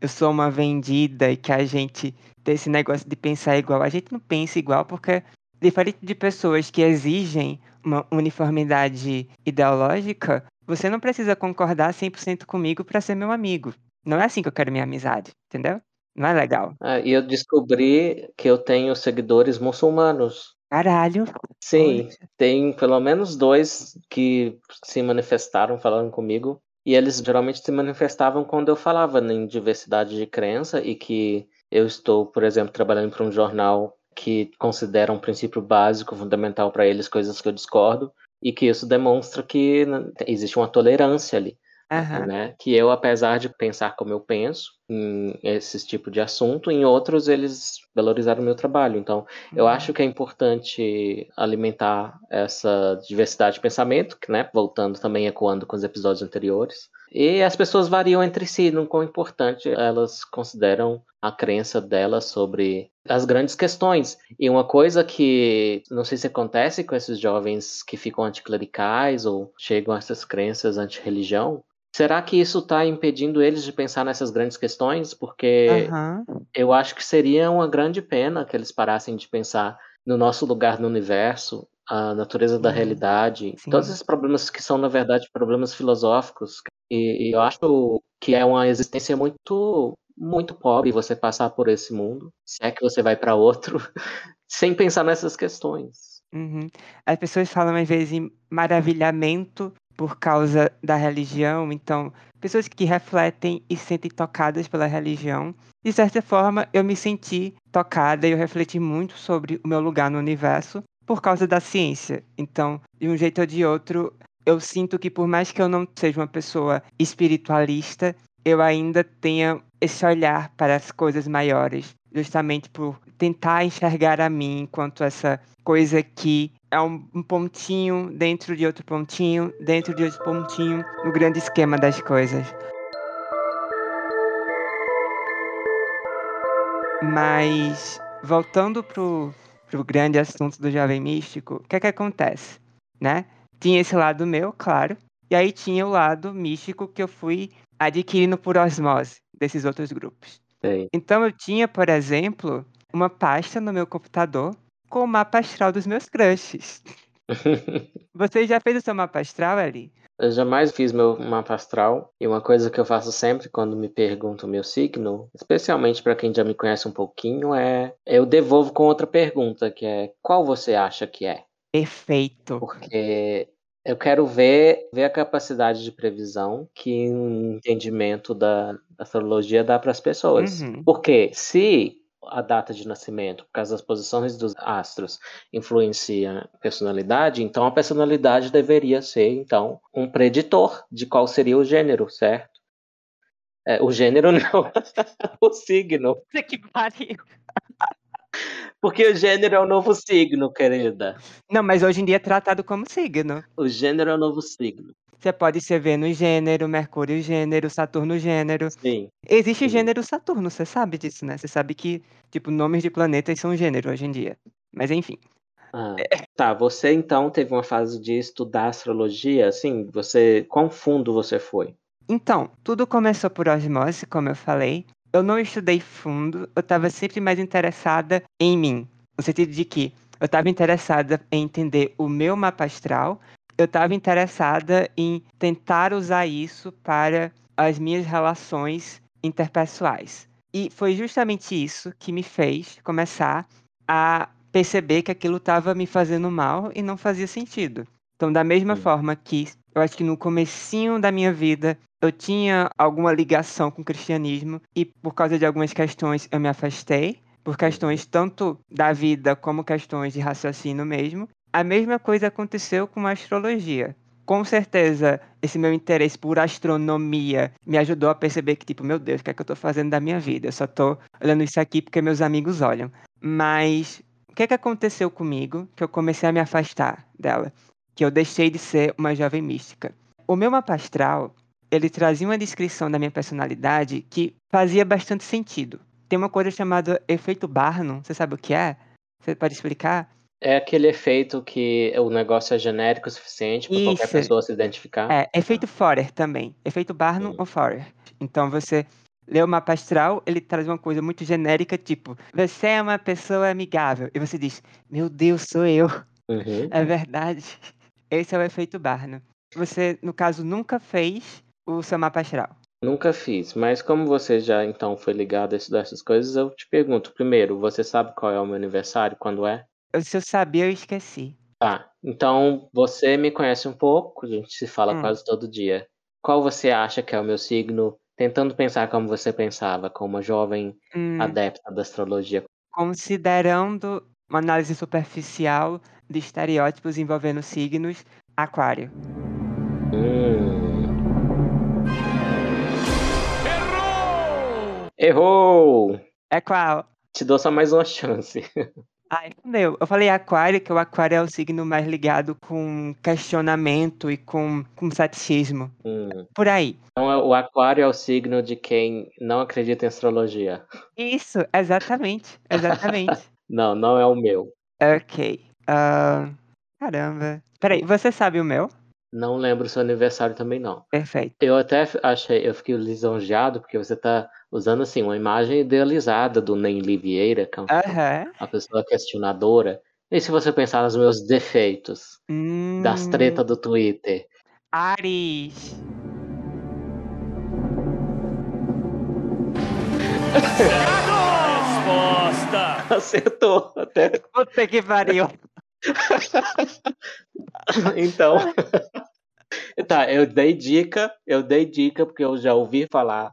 eu sou uma vendida e que a gente tem esse negócio de pensar igual. A gente não pensa igual porque, diferente de pessoas que exigem uma uniformidade ideológica, você não precisa concordar 100% comigo para ser meu amigo. Não é assim que eu quero minha amizade, entendeu? Não é legal. Ah, e eu descobri que eu tenho seguidores muçulmanos. Caralho. Sim, tem pelo menos dois que se manifestaram falando comigo. E eles geralmente se manifestavam quando eu falava em diversidade de crença e que eu estou, por exemplo, trabalhando para um jornal que considera um princípio básico, fundamental para eles, coisas que eu discordo, e que isso demonstra que né, existe uma tolerância ali. Aham. né? Que eu, apesar de pensar como eu penso em esses tipos de assunto, em outros eles valorizaram o meu trabalho. Então, eu Uhum. acho que é importante alimentar essa diversidade de pensamento, que, né, voltando também ecoando com os episódios anteriores. E as pessoas variam entre si, não quão importante elas consideram a crença delas sobre as grandes questões. E uma coisa que não sei se acontece com esses jovens que ficam anticlericais ou chegam a essas crenças anti-religião, será que isso está impedindo eles de pensar nessas grandes questões? Porque Aham. eu acho que seria uma grande pena que eles parassem de pensar no nosso lugar no universo, a natureza da Uhum. realidade, Sim. todos esses problemas que são, na verdade, problemas filosóficos. E, e eu acho que é uma existência muito, muito pobre você passar por esse mundo, se é que você vai para outro, sem pensar nessas questões. Uhum. As pessoas falam às vezes em maravilhamento por causa da religião, então, pessoas que refletem e se sentem tocadas pela religião. De certa forma, eu me senti tocada e eu refleti muito sobre o meu lugar no universo por causa da ciência. Então, de um jeito ou de outro, eu sinto que por mais que eu não seja uma pessoa espiritualista, eu ainda tenha esse olhar para as coisas maiores, justamente por tentar enxergar a mim enquanto essa coisa que é um, pontinho dentro de outro pontinho, dentro de outro pontinho, no grande esquema das coisas. Mas, voltando pro, pro grande assunto do jovem místico, o que é que acontece, né? Tinha esse lado meu, claro, e aí tinha o lado místico que eu fui adquirindo por osmose desses outros grupos. Sei. Então eu tinha, por exemplo, uma pasta no meu computador com o mapa astral dos meus crushes. Você já fez o seu mapa astral, Ali? Eu jamais fiz meu mapa astral e uma coisa que eu faço sempre quando me perguntam o meu signo, especialmente para quem já me conhece um pouquinho, é eu devolvo com outra pergunta, que é qual você acha que é? Perfeito. Porque eu quero ver, ver a capacidade de previsão que um entendimento da astrologia dá para as pessoas. Uhum. Porque se a data de nascimento, por causa das posições dos astros, influencia a personalidade, então a personalidade deveria ser, então, um preditor de qual seria o gênero, certo? É, o gênero não, o signo. Que pariu. Porque o gênero é o novo signo, querida. Não, mas hoje em dia é tratado como signo. O gênero é o novo signo. Você pode ser Vênus gênero, Mercúrio gênero, Saturno gênero. Sim. Existe Sim. gênero Saturno, você sabe disso, né? Você sabe que, tipo, nomes de planetas são gênero hoje em dia. Mas enfim. Ah, tá, você então teve uma fase de estudar astrologia, assim, você, quão fundo você foi? Então, tudo começou por osmose, como eu falei. Eu não estudei fundo, eu estava sempre mais interessada em mim. No sentido de que eu estava interessada em entender o meu mapa astral, eu estava interessada em tentar usar isso para as minhas relações interpessoais. E foi justamente isso que me fez começar a perceber que aquilo estava me fazendo mal e não fazia sentido. Então, da mesma Hum. forma que eu acho que no comecinho da minha vida eu tinha alguma ligação com o cristianismo e por causa de algumas questões eu me afastei, por questões tanto da vida como questões de raciocínio mesmo. A mesma coisa aconteceu com a astrologia. Com certeza, esse meu interesse por astronomia me ajudou a perceber que, tipo, meu Deus, o que é que eu tô fazendo da minha vida? Eu só tô olhando isso aqui porque meus amigos olham. Mas o que é que aconteceu comigo que eu comecei a me afastar dela? Que eu deixei de ser uma jovem mística. O meu mapa astral, ele trazia uma descrição da minha personalidade que fazia bastante sentido. Tem uma coisa chamada efeito Barnum, você sabe o que é? Você pode explicar? É aquele efeito que o negócio é genérico o suficiente para qualquer pessoa se identificar? É, efeito Forer também. Efeito Barnum Hum. ou Forer. Então você lê o mapa astral, ele traz uma coisa muito genérica, tipo, você é uma pessoa amigável. E você diz, meu Deus, sou eu. Uhum. É verdade. Esse é o efeito Barnum. Você, no caso, nunca fez o seu mapa astral. Nunca fiz, mas como você já então foi ligado a estudar essas coisas, eu te pergunto, primeiro, você sabe qual é o meu aniversário, quando é? Eu- Se eu sabia, eu esqueci. Tá, então você me conhece um pouco, a gente se fala Hum. quase todo dia. Qual você acha que é o meu signo? Tentando pensar como você pensava, como uma jovem Hum, adepta da astrologia. considerando uma análise superficial de estereótipos envolvendo signos, aquário. Hum. Errou! É qual? Te dou só mais uma chance. Ai, meu, eu falei aquário, que o aquário é o signo mais ligado com questionamento e com, com ceticismo. Hum. Por aí. Então é- o aquário é o signo de quem não acredita em astrologia. Isso, exatamente, exatamente. Não, não é o meu. ok. ah, caramba. Peraí, você sabe o meu? Não lembro o seu aniversário também não. Perfeito. Eu até achei, eu fiquei lisonjeado porque você tá usando assim uma imagem idealizada do Nenli Vieira, que é um- uma pessoa questionadora. E se você pensar nos meus defeitos, das Hum, tretas do Twitter? Ares. Resposta! Acertou até. Puta que pariu. Então. Tá, eu dei dica, eu dei dica porque eu já ouvi falar.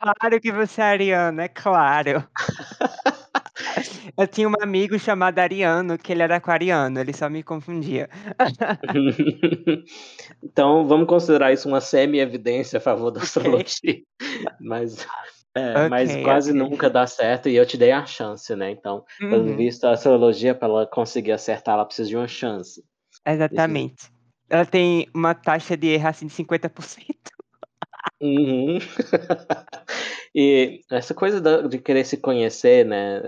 Claro que você é ariano, é claro. Eu tinha um amigo chamado Ariano, que ele era aquariano, ele só me confundia. então, vamos considerar isso uma semi-evidência a favor da astrologia. Mas, é, mas Ok, quase ok. nunca dá certo e eu te dei a chance, né? Então, pelo Uhum, visto, a astrologia, para ela conseguir acertar, ela precisa de uma chance. exatamente. Ela tem uma taxa de erro assim de 50%. Uhum. e essa coisa de querer se conhecer, né?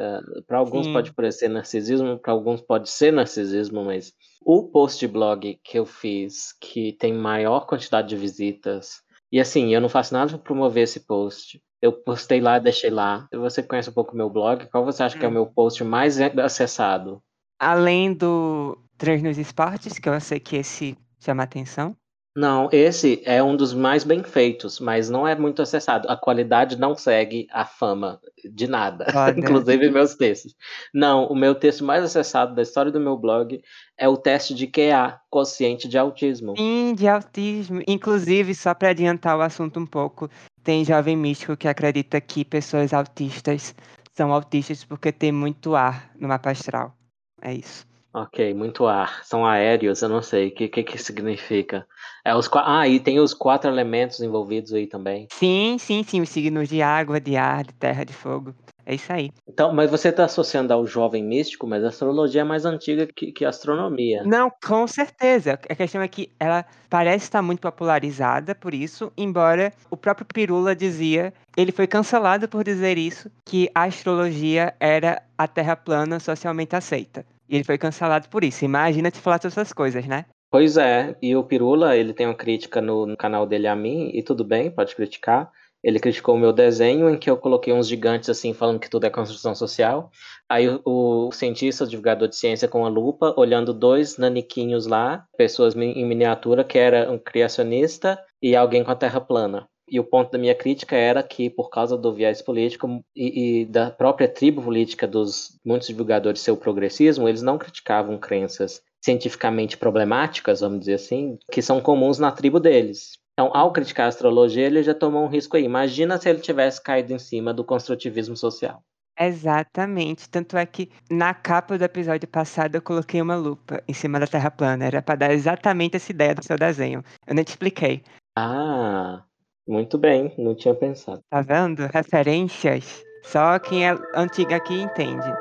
Para alguns Sim. pode parecer narcisismo, para alguns pode ser narcisismo, mas o post de blog que eu fiz, que tem maior quantidade de visitas, e assim, eu não faço nada para promover esse post. Eu postei lá, deixei lá. Você conhece um pouco o meu blog, qual você acha que é o Hum. meu post mais acessado? Além do Trans nos Esportes, que eu sei que esse chama atenção. Não, esse é um dos mais bem feitos, mas não é muito acessado. A qualidade não segue a fama de nada, Foda. inclusive meus textos. Não, o meu texto mais acessado da história do meu blog é o teste de QA, quociente de autismo. Sim, de autismo. Inclusive, só para adiantar o assunto um pouco, tem jovem místico que acredita que pessoas autistas são autistas porque tem muito ar no mapa astral. É isso. Ok, muito ar. São aéreos, eu não sei. O que, que, que significa? É os, ah, e tem os quatro elementos envolvidos aí também. Sim, sim, sim, os signos de água, de ar, de terra, de fogo. É isso aí. Então, mas você está associando ao jovem místico, mas a astrologia é mais antiga que, que a astronomia. Não, com certeza. A questão é que ela parece estar muito popularizada por isso, embora o próprio Pirula dizia, ele foi cancelado por dizer isso, que a astrologia era a terra plana socialmente aceita. E ele foi cancelado por isso. Imagina te falar todas essas coisas, né? Pois é, e o Pirula, ele tem uma crítica no, no canal dele a mim, e tudo bem, pode criticar. Ele criticou o meu desenho, em que eu coloquei uns gigantes assim, falando que tudo é construção social. Aí o, o cientista, o divulgador de ciência com a lupa, olhando dois naniquinhos lá, pessoas em miniatura, que era um criacionista e alguém com a terra plana. E o ponto da minha crítica era que, por causa do viés político e, e da própria tribo política dos muitos divulgadores seu progressismo, eles não criticavam crenças cientificamente problemáticas, vamos dizer assim, que são comuns na tribo deles. Então, ao criticar a astrologia, ele já tomou um risco aí. Imagina se ele tivesse caído em cima do construtivismo social. Exatamente. Tanto é que na capa do episódio passado eu coloquei uma lupa em cima da Terra plana. Era para dar exatamente essa ideia do seu desenho. Eu nem te expliquei. Ah, muito bem, não tinha pensado. Tá vendo? Referências. Só quem é antigo aqui entende.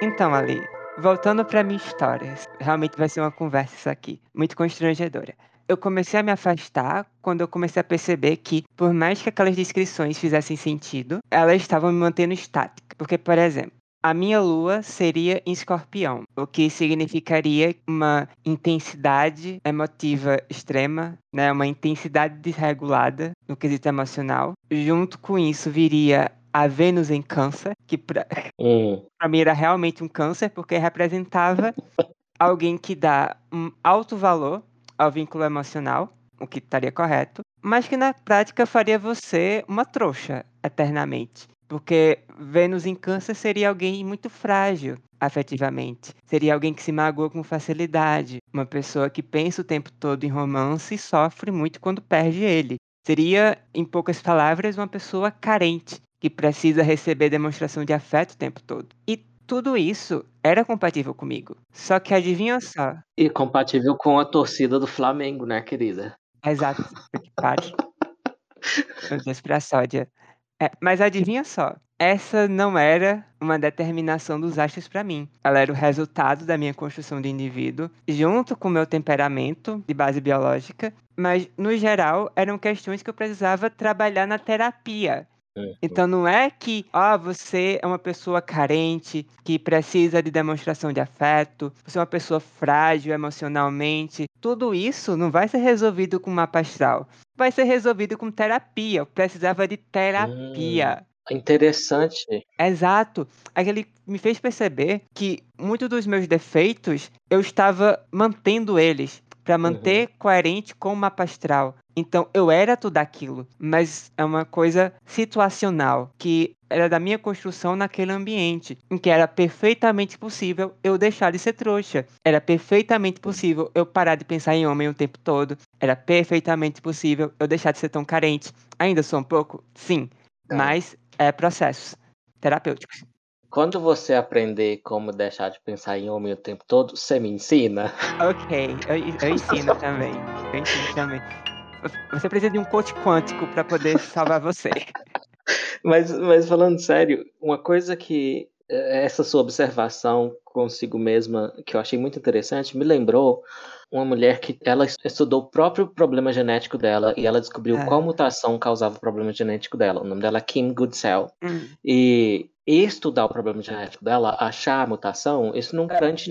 Então, Ali, voltando pra minha história. Realmente vai ser uma conversa isso aqui. Muito constrangedora. Eu comecei a me afastar quando eu comecei a perceber que, por mais que aquelas descrições fizessem sentido, elas estavam me mantendo estática. Porque, por exemplo, a minha lua seria em escorpião, o que significaria uma intensidade emotiva extrema, né? uma intensidade desregulada no quesito emocional. Junto com isso viria a Vênus em câncer, que pra, Hum, mim era realmente um câncer, porque representava alguém que dá um alto valor ao vínculo emocional, o que estaria correto, mas que na prática faria você uma trouxa eternamente. Porque Vênus em Câncer seria alguém muito frágil afetivamente. Seria alguém que se magoa com facilidade. Uma pessoa que pensa o tempo todo em romance e sofre muito quando perde ele. Seria, em poucas palavras, uma pessoa carente, que precisa receber demonstração de afeto o tempo todo. E tudo isso era compatível comigo. Só que adivinha só. e compatível com a torcida do Flamengo, né, querida? Exato. Que pare. Meu Deus, pra sódia. É, mas adivinha só. essa não era uma determinação dos astros para mim. Ela era o resultado da minha construção de indivíduo, junto com o meu temperamento de base biológica, mas no geral eram questões que eu precisava trabalhar na terapia. Uhum. Então não é que, ah, você é uma pessoa carente, que precisa de demonstração de afeto, você é uma pessoa frágil emocionalmente. Tudo isso não vai ser resolvido com mapa astral. Vai ser resolvido com terapia. Eu precisava de terapia. Interessante. Exato. Aquele me fez perceber que muitos dos meus defeitos eu estava mantendo eles para manter coerente com o mapa astral. Então eu era tudo aquilo, mas é uma coisa situacional que era da minha construção naquele ambiente, em que era perfeitamente possível eu deixar de ser trouxa. Era perfeitamente possível eu parar de pensar em homem o tempo todo. Era perfeitamente possível eu deixar de ser tão carente. Ainda sou um pouco? Sim. Tá. Mas é processos terapêuticos. Quando você aprender como deixar de pensar em homem o tempo todo, você me ensina? Ok, eu, eu ensino também. Eu ensino também. Você precisa de um coach quântico para poder salvar você. Mas, mas falando sério, uma coisa que eh, essa sua observação consigo mesma, que eu achei muito interessante, me lembrou uma mulher que ela estudou o próprio problema genético dela e ela descobriu Ah. qual mutação causava o problema genético dela. O nome dela é Kim Goodsell. Hum, E estudar o problema genético dela, achar a mutação, isso não garante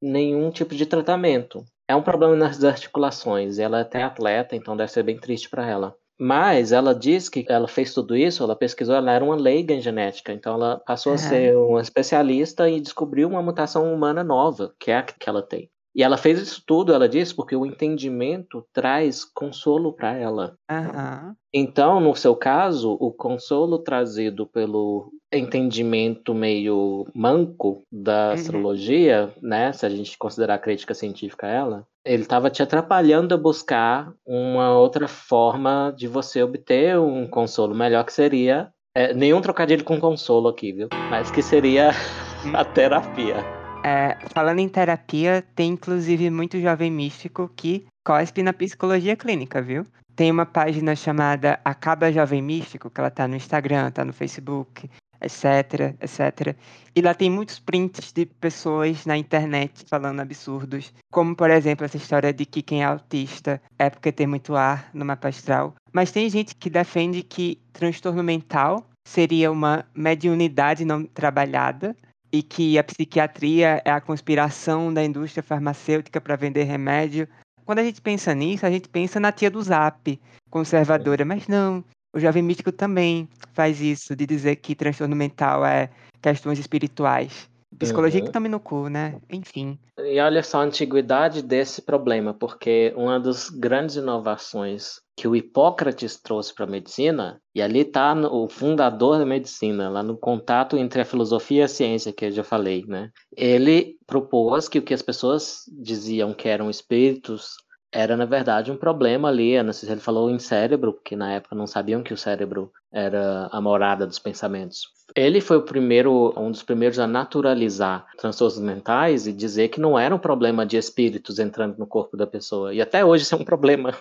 nenhum tipo de tratamento. É um problema nas articulações. Ela é até atleta, então deve ser bem triste para ela. Mas ela diz que ela fez tudo isso, ela pesquisou, ela era uma leiga em genética, então ela passou a Aham. ser uma especialista e descobriu uma mutação humana nova, que é a que ela tem. E ela fez isso tudo, ela disse, porque o entendimento traz consolo para ela. Aham. Então, no seu caso, o consolo trazido pelo entendimento meio manco da Uhum. astrologia, né, se a gente considerar a crítica científica ela, ele estava te atrapalhando a buscar uma outra forma de você obter um consolo melhor que seria é, nenhum trocadilho com consolo aqui, viu? Mas que seria a terapia. É, falando em terapia, tem inclusive muito jovem místico que cospe na psicologia clínica, viu? Tem uma página chamada Acaba Jovem Místico, que ela tá no Instagram, tá no Facebook, etc, etc. E lá tem muitos prints de pessoas na internet falando absurdos, como por exemplo essa história de que quem é autista é porque tem muito ar no mapa astral. Mas tem gente que defende que transtorno mental seria uma mediunidade não trabalhada e que a psiquiatria é a conspiração da indústria farmacêutica para vender remédio. Quando a gente pensa nisso, a gente pensa na tia do Zap, conservadora, mas não. O jovem místico também faz isso, de dizer que transtorno mental é questões espirituais. Psicologia Uhum. que tome no cu, né? Enfim. E olha só a antiguidade desse problema, porque uma das grandes inovações que o Hipócrates trouxe para a medicina, e ali está o fundador da medicina, lá no contato entre a filosofia e a ciência, que eu já falei, né? Ele propôs que o que as pessoas diziam que eram espíritos era, na verdade, um problema ali. Não sei se ele falou em cérebro, porque na época não sabiam que o cérebro era a morada dos pensamentos. Ele foi o primeiro, um dos primeiros a naturalizar transtornos mentais e dizer que não era um problema de espíritos entrando no corpo da pessoa. E até hoje isso é um problema.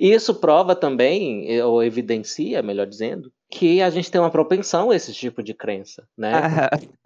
E isso prova também, ou evidencia, melhor dizendo, que a gente tem uma propensão a esse tipo de crença, né?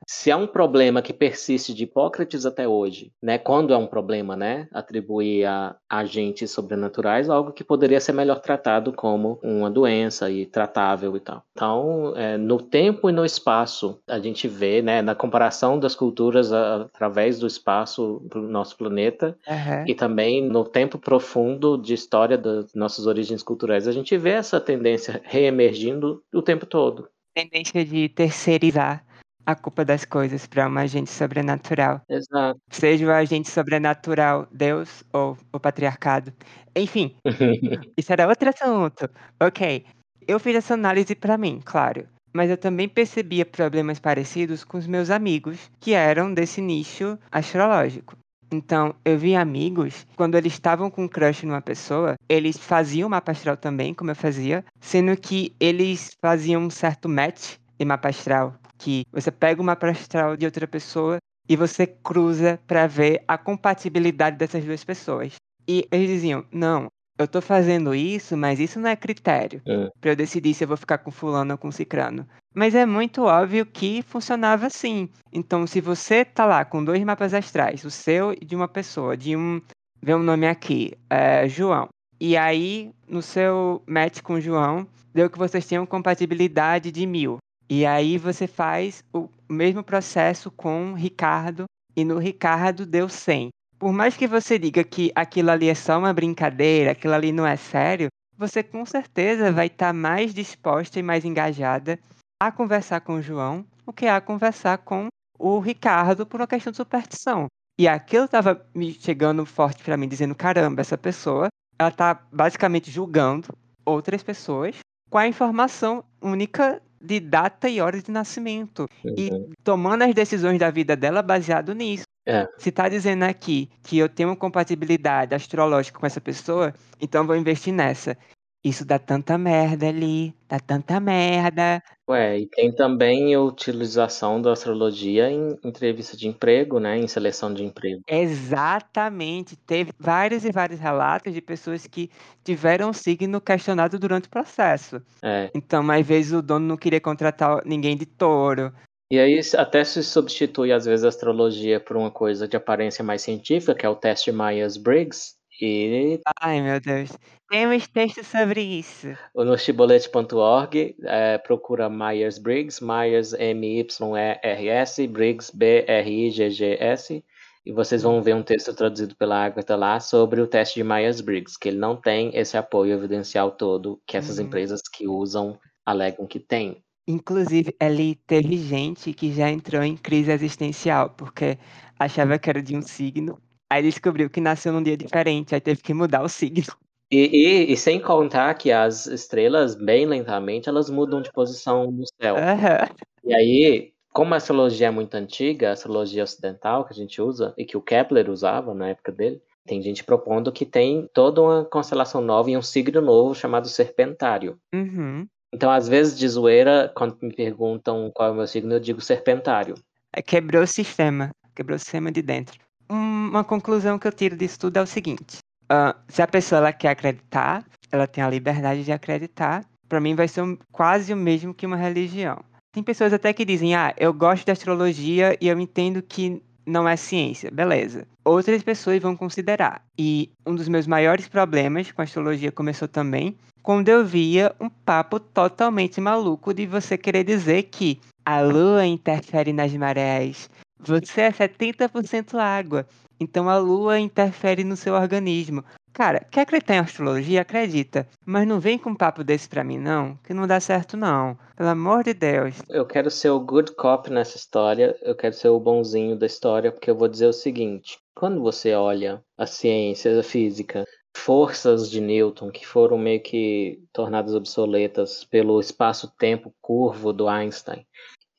Se é um problema que persiste de Hipócrates até hoje, né? Quando é um problema, né? Atribuir a agentes sobrenaturais algo que poderia ser melhor tratado como uma doença e tratável e tal. Então, é, no tempo e no espaço, a gente vê, né? Na comparação das culturas a- através do espaço do nosso planeta Aham. e também no tempo profundo de história das nossas origens culturais, a gente vê essa tendência reemergindo o tempo todo. Tendência de terceirizar a culpa das coisas para um agente sobrenatural. Exato. Seja o agente sobrenatural Deus ou o patriarcado. Enfim, Isso era outro assunto. Ok. Eu fiz essa análise pra mim, claro. Mas eu também percebia problemas parecidos com os meus amigos, que eram desse nicho astrológico. Então, eu vi amigos, quando eles estavam com um crush numa pessoa, eles faziam mapa astral também, como eu fazia, sendo que eles faziam um certo match em mapa astral, que você pega o mapa astral de outra pessoa e você cruza pra ver a compatibilidade dessas duas pessoas. E eles diziam: não, eu tô fazendo isso, mas isso não é critério Hum. para eu decidir se eu vou ficar com fulano ou com cicrano. Mas é muito óbvio que funcionava assim. Então, se você tá lá com dois mapas astrais, o seu e de uma pessoa, de um, vê um nome aqui, é, João. E aí, no seu match com o João, deu que vocês tinham compatibilidade de mil. E aí você faz o mesmo processo com Ricardo, e no Ricardo deu 100 por mais que você diga que aquilo ali é só uma brincadeira, aquilo ali não é sério, você com certeza vai estar tá mais disposta e mais engajada a conversar com o João do que a conversar com o Ricardo por uma questão de superstição. E aquilo estava me chegando forte para mim, dizendo: caramba, essa pessoa, ela está basicamente julgando outras pessoas com a informação única de data e hora de nascimento. Uhum. E tomando as decisões da vida dela baseado nisso. É. Se tá dizendo aqui que eu tenho uma compatibilidade astrológica com essa pessoa, então vou investir nessa. Isso dá tanta merda ali, dá tanta merda. Ué, e tem também a utilização da astrologia em entrevista de emprego, né? Em seleção de emprego. Exatamente. Teve vários e vários relatos de pessoas que tiveram o signo questionado durante o processo. É. Então, às vezes o dono não queria contratar ninguém de touro. E aí até se substitui às vezes a astrologia por uma coisa de aparência mais científica, que é o teste Myers-Briggs. E... Ai, meu Deus. Temos texto sobre isso. No chibolete.org, é, procura Myers-Briggs, Myers M-Y-E-R-S, Briggs B-R-I-G-G-S, e vocês vão ver um texto traduzido pela Agatha lá sobre o teste de Myers-Briggs, que ele não tem esse apoio evidencial todo que essas uhum. empresas que usam alegam que tem. Inclusive, ali teve gente que já entrou em crise existencial, porque achava que era de um signo, aí descobriu que nasceu num dia diferente, aí teve que mudar o signo. E, e, e sem contar que as estrelas, bem lentamente, elas mudam de posição no céu. Uhum. E aí, como a astrologia é muito antiga, a astrologia ocidental que a gente usa, e que o Kepler usava na época dele, tem gente propondo que tem toda uma constelação nova e um signo novo chamado Serpentário. Uhum. Então, às vezes, de zoeira, quando me perguntam qual é o meu signo, eu digo serpentário. É, quebrou o sistema. Quebrou o sistema de dentro. Uma conclusão que eu tiro disso tudo é o seguinte. Uh, se a pessoa ela quer acreditar, ela tem a liberdade de acreditar. Para mim vai ser um, quase o mesmo que uma religião. Tem pessoas até que dizem, ah, eu gosto de astrologia e eu entendo que não é ciência. Beleza. Outras pessoas vão considerar. E um dos meus maiores problemas com a astrologia começou também quando eu via um papo totalmente maluco de você querer dizer que a lua interfere nas marés, você é 70% água, então a lua interfere no seu organismo. Cara, quer acreditar em astrologia? Acredita. Mas não vem com um papo desse pra mim, não, que não dá certo, não. Pelo amor de Deus. Eu quero ser o good cop nessa história, eu quero ser o bonzinho da história, porque eu vou dizer o seguinte: quando você olha a ciência, a física, forças de Newton que foram meio que tornadas obsoletas pelo espaço-tempo curvo do Einstein.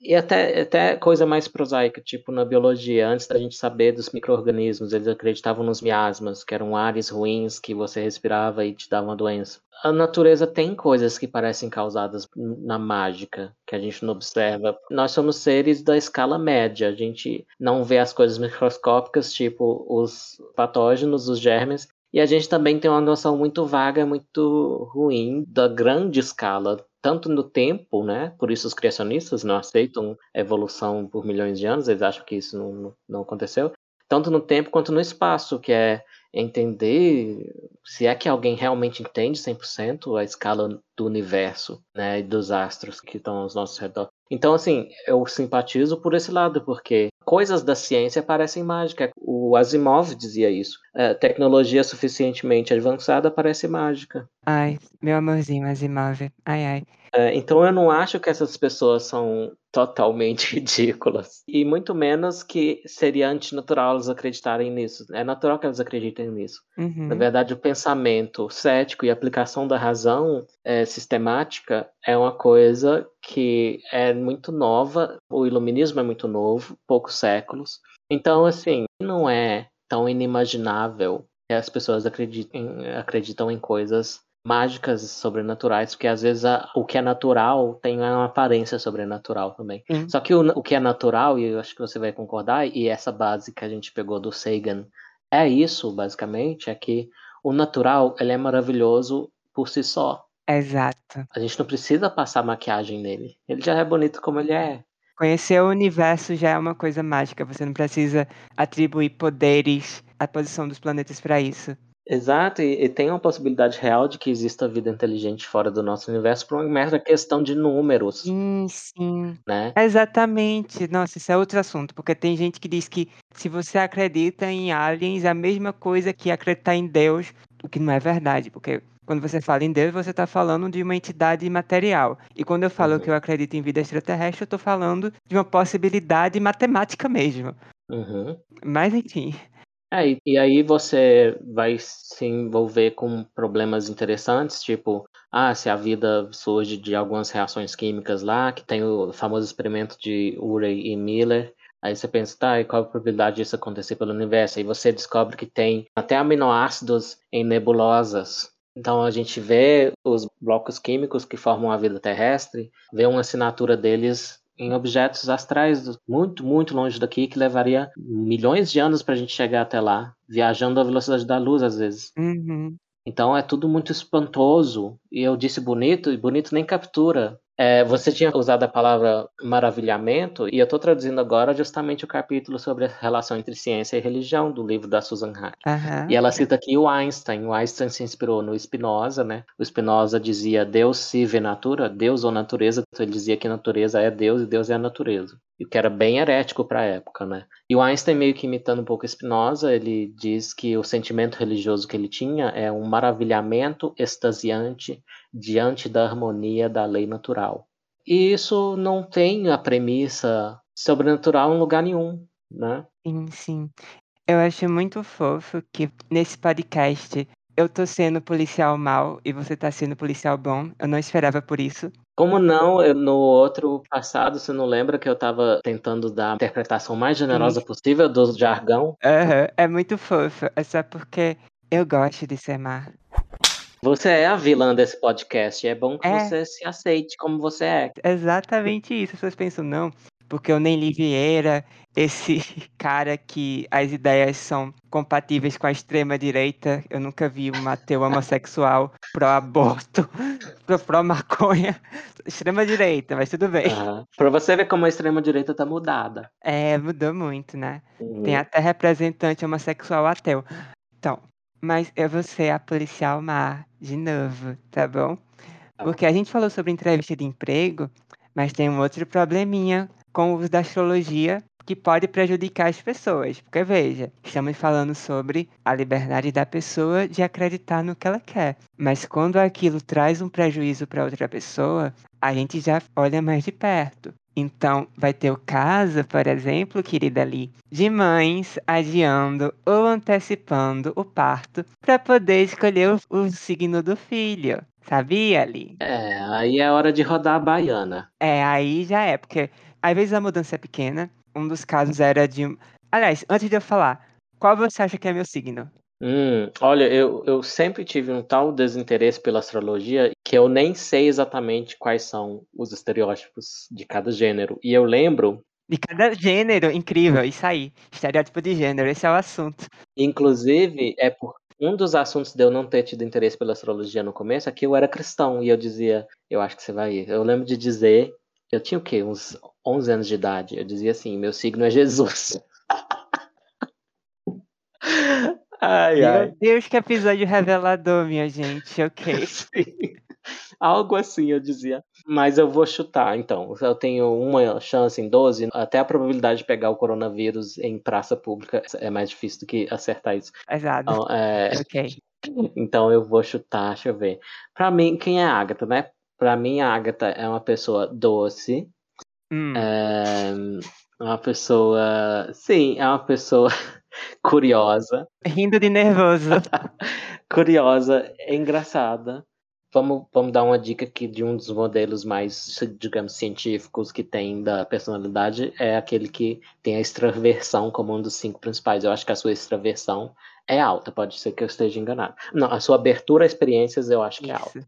E até, até coisa mais prosaica, tipo na biologia, antes da gente saber dos micro-organismos, eles acreditavam nos miasmas, que eram ares ruins que você respirava e te davam doença. A natureza tem coisas que parecem causadas na mágica, que a gente não observa. Nós somos seres da escala média, a gente não vê as coisas microscópicas, tipo os patógenos, os germes, e a gente também tem uma noção muito vaga, muito ruim da grande escala, tanto no tempo, né? Por isso os criacionistas não aceitam evolução por milhões de anos, eles acham que isso não, não aconteceu. Tanto no tempo quanto no espaço, que é entender se é que alguém realmente entende 100% a escala do universo, né, e dos astros que estão aos nossos redor. Então, assim, eu simpatizo por esse lado, porque coisas da ciência parecem mágica. O Asimov dizia isso. É, tecnologia suficientemente avançada parece mágica. Ai, meu amorzinho Asimov. Ai, ai. É, então eu não acho que essas pessoas são totalmente ridículas. E muito menos que seria antinatural elas acreditarem nisso. É natural que elas acreditem nisso. Uhum. Na verdade, o pensamento cético e a aplicação da razão é, sistemática é uma coisa que é muito nova. O iluminismo é muito novo, poucos séculos. Então, assim, não é tão inimaginável que as pessoas acreditem, acreditam em coisas mágicas sobrenaturais, porque às vezes a, o que é natural tem uma aparência sobrenatural também. Uhum. Só que o, o que é natural, e eu acho que você vai concordar, e essa base que a gente pegou do Sagan é isso, basicamente, é que o natural ele é maravilhoso por si só. Exato. A gente não precisa passar maquiagem nele. Ele já é bonito como ele é. Conhecer o universo já é uma coisa mágica. Você não precisa atribuir poderes à posição dos planetas para isso. Exato, e, e, tem uma possibilidade real de que exista vida inteligente fora do nosso universo por uma mera questão de números. Sim, sim. Né? Exatamente. Nossa, isso é outro assunto, porque tem gente que diz que se você acredita em aliens, é a mesma coisa que acreditar em Deus, o que não é verdade, porque quando você fala em Deus, você está falando de uma entidade material. E quando eu falo uhum. que eu acredito em vida extraterrestre, eu estou falando de uma possibilidade matemática mesmo. Uhum. Mas enfim. É, e aí você vai se envolver com problemas interessantes, tipo, ah, se a vida surge de algumas reações químicas lá, que tem o famoso experimento de Urey e Miller. Aí você pensa, tá, e qual a probabilidade disso acontecer pelo universo? Aí você descobre que tem até aminoácidos em nebulosas. Então a gente vê os blocos químicos que formam a vida terrestre, vê uma assinatura deles em objetos astrais muito, muito longe daqui, que levaria milhões de anos para a gente chegar até lá, viajando à velocidade da luz às vezes. Uhum. Então é tudo muito espantoso. E eu disse bonito, e bonito nem captura. É, você tinha usado a palavra maravilhamento, e eu estou traduzindo agora justamente o capítulo sobre a relação entre ciência e religião do livro da Susan Haack. Uhum. E ela cita aqui o Einstein. O Einstein se inspirou no Spinoza, né? O Spinoza dizia Deus se vê natura, Deus ou natureza. Então ele dizia que natureza é Deus e Deus é a natureza. E que era bem herético para a época, né? E o Einstein, meio que imitando um pouco Spinoza, ele diz que o sentimento religioso que ele tinha é um maravilhamento extasiante diante da harmonia da lei natural. E isso não tem a premissa sobrenatural em lugar nenhum, né? Sim, sim. Eu acho muito fofo que nesse podcast eu tô sendo policial mal e você tá sendo policial bom. Eu não esperava por isso. Como não? Eu, no outro passado, você não lembra que eu tava tentando dar a interpretação mais generosa Sim. possível do jargão? Uhum, é muito fofo. É só porque eu gosto de ser má. Você é a vilã desse podcast. É bom que é. você se aceite como você é. Exatamente isso. As pessoas pensam, não, porque o Nelly Vieira, esse cara que as ideias são compatíveis com a extrema-direita, eu nunca vi um ateu homossexual pró-aborto, pró-maconha. Extrema-direita, mas tudo bem. Uhum. Pra você ver como a extrema-direita tá mudada. É, mudou muito, né? Uhum. Tem até representante homossexual ateu. Então, mas eu vou ser a policial má de novo, tá bom? Tá Porque a gente falou sobre entrevista de emprego, mas tem um outro probleminha com o uso da astrologia que pode prejudicar as pessoas. Porque veja, estamos falando sobre a liberdade da pessoa de acreditar no que ela quer. Mas quando aquilo traz um prejuízo para outra pessoa, a gente já olha mais de perto. Então, vai ter o caso, por exemplo, querida ali, de mães adiando ou antecipando o parto para poder escolher o, o, signo do filho. Sabia, ali? É, aí é hora de rodar a baiana. É, aí já é, porque às vezes a mudança é pequena. Um dos casos era de. Aliás, antes de eu falar, qual você acha que é meu signo? Hum, olha, eu, eu sempre tive um tal desinteresse pela astrologia que eu nem sei exatamente quais são os estereótipos de cada gênero. E eu lembro. De cada gênero, incrível, isso aí. Estereótipo de gênero, esse é o assunto. Inclusive, é por um dos assuntos de eu não ter tido interesse pela astrologia no começo é que eu era cristão e eu dizia, eu acho que você vai ir. Eu lembro de dizer, eu tinha o quê? Uns 11 anos de idade. Eu dizia assim: meu signo é Jesus. Ai, Meu ai. Deus, que episódio revelador, minha gente. Ok. Sim. Algo assim, eu dizia. Mas eu vou chutar, então. Eu tenho uma chance em 12. Até a probabilidade de pegar o coronavírus em praça pública é mais difícil do que acertar isso. Exato. Então, é... Ok. Então eu vou chutar, deixa eu ver. Pra mim, quem é a Agatha, né? Pra mim, a Agatha é uma pessoa doce. Hum. É uma pessoa. Sim, é uma pessoa curiosa. Rindo de nervoso. curiosa, é engraçada. Vamos, vamos dar uma dica aqui de um dos modelos mais, digamos, científicos que tem da personalidade. É aquele que tem a extraversão como um dos cinco principais. Eu acho que a sua extraversão é alta, pode ser que eu esteja enganado. Não, a sua abertura a experiências eu acho que é alta.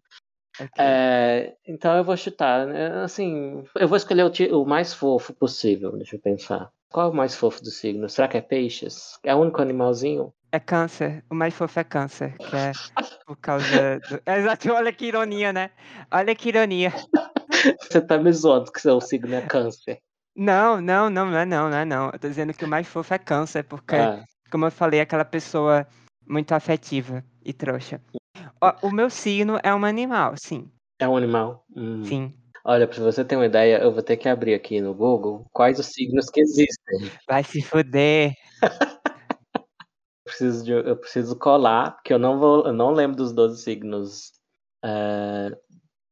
Okay. É, então eu vou chutar, né? assim, eu vou escolher o, o, mais fofo possível, deixa eu pensar. Qual é o mais fofo do signo? Será que é peixes? É o único animalzinho? É câncer. O mais fofo é câncer, que é por causa do. Exato, olha que ironia, né? Olha que ironia. Você tá me zoando que seu signo é câncer. Não, não, não, não é não, não é não. Eu tô dizendo que o mais fofo é câncer, porque, Ah, como eu falei, é aquela pessoa muito afetiva e trouxa. O meu signo é um animal, sim, é um animal? Hum. sim. Olha, pra você ter uma ideia, eu vou ter que abrir aqui no Google quais os signos que existem. Vai se fuder. Eu preciso, de- eu preciso colar, porque eu não vou, eu não lembro dos 12 signos. É,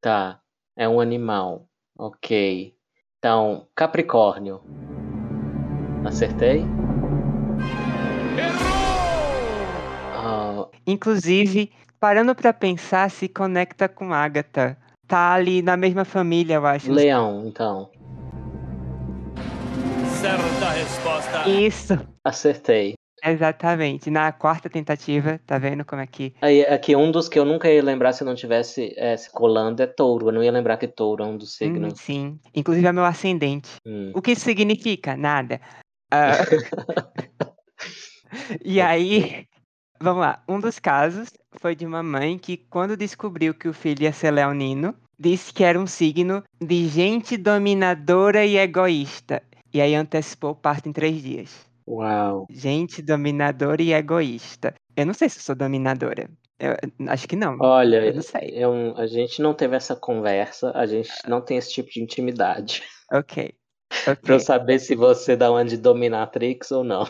tá, é um animal. Ok. Então, Capricórnio. Acertei? Ah, Inclusive, parando pra pensar, se conecta com Agatha. Tá ali na mesma família, eu acho. leão, então. Certa resposta. Isso, Acertei. exatamente. Na quarta tentativa, tá vendo como é que. Aí, aqui, um dos que eu nunca ia lembrar se eu não tivesse é, se colando é touro. Eu não ia lembrar que touro é um dos Hum, signos. sim. Inclusive é meu ascendente. Hum. O que isso significa? Nada. Ah, e aí, vamos lá. Um dos casos foi de uma mãe que, quando descobriu que o filho ia ser leonino, disse que era um signo de gente dominadora e egoísta. E aí antecipou o parto em três dias. Uau. Gente dominadora e egoísta. Eu não sei se eu sou dominadora. Eu acho que não. Olha, Eu não sei. eu- a gente não teve essa conversa, a gente não tem esse tipo de intimidade. Ok. Pra Ok. eu saber se você dá uma de dominatrix ou não.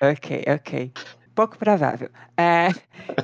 Ok, ok. Pouco provável. É,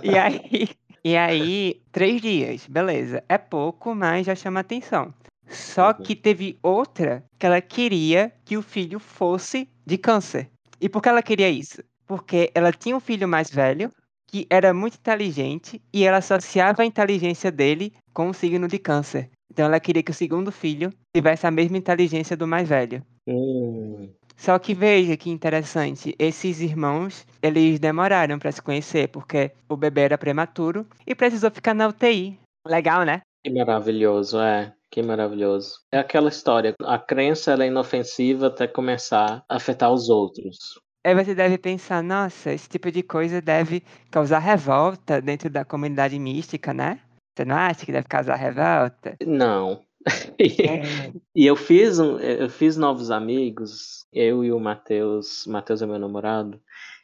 e aí, e aí, três dias, beleza. É pouco, mas já chama atenção. Só Uhum. que teve outra que ela queria que o filho fosse de câncer. E por que ela queria isso? Porque ela tinha um filho mais velho que era muito inteligente e ela associava a inteligência dele com o signo de câncer. Então ela queria que o segundo filho tivesse a mesma inteligência do mais velho. Hum, Só que veja que interessante, esses irmãos, eles demoraram para se conhecer, porque o bebê era prematuro e precisou ficar na UTI. Legal, né? que maravilhoso, é. Que maravilhoso. É aquela história, a crença é inofensiva até começar a afetar os outros. Aí você deve pensar, nossa, esse tipo de coisa deve causar revolta dentro da comunidade mística, né? Você não acha que deve causar revolta? Não. E eu fiz um, eu fiz novos amigos, eu e o Matheus, Matheus é meu namorado,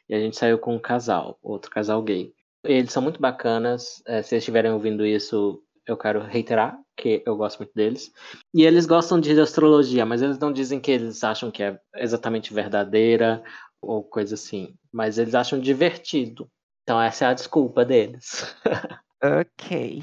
e a gente saiu com um casal, outro casal gay. Eles são muito bacanas, eh, se eles estiverem ouvindo isso, eu quero reiterar que eu gosto muito deles. E eles gostam de astrologia, mas eles não dizem que eles acham que é exatamente verdadeira ou coisa assim, mas eles acham divertido. Então essa é a desculpa deles. Ok.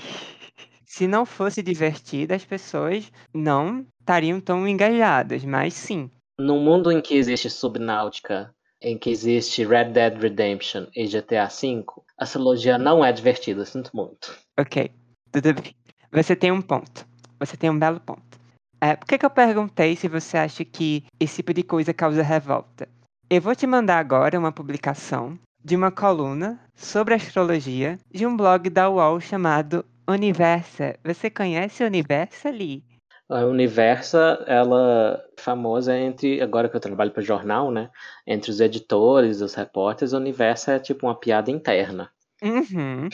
Se não fosse divertido, as pessoas não estariam tão engajadas, mas sim. No mundo em que existe subnáutica, em que existe Red Dead Redemption e GTA V, a astrologia não é divertida, sinto muito. Ok, tudo bem. Você tem um ponto. Você tem um belo ponto. É, por que, que eu perguntei se você acha que esse tipo de coisa causa revolta? Eu vou te mandar agora uma publicação de uma coluna sobre astrologia de um blog da UOL chamado Universa. Você conhece o Universa, Lee? A Universa, ela é famosa entre, agora que eu trabalho para jornal, né? Entre os editores, os repórteres, a Universa é tipo uma piada interna. Uhum.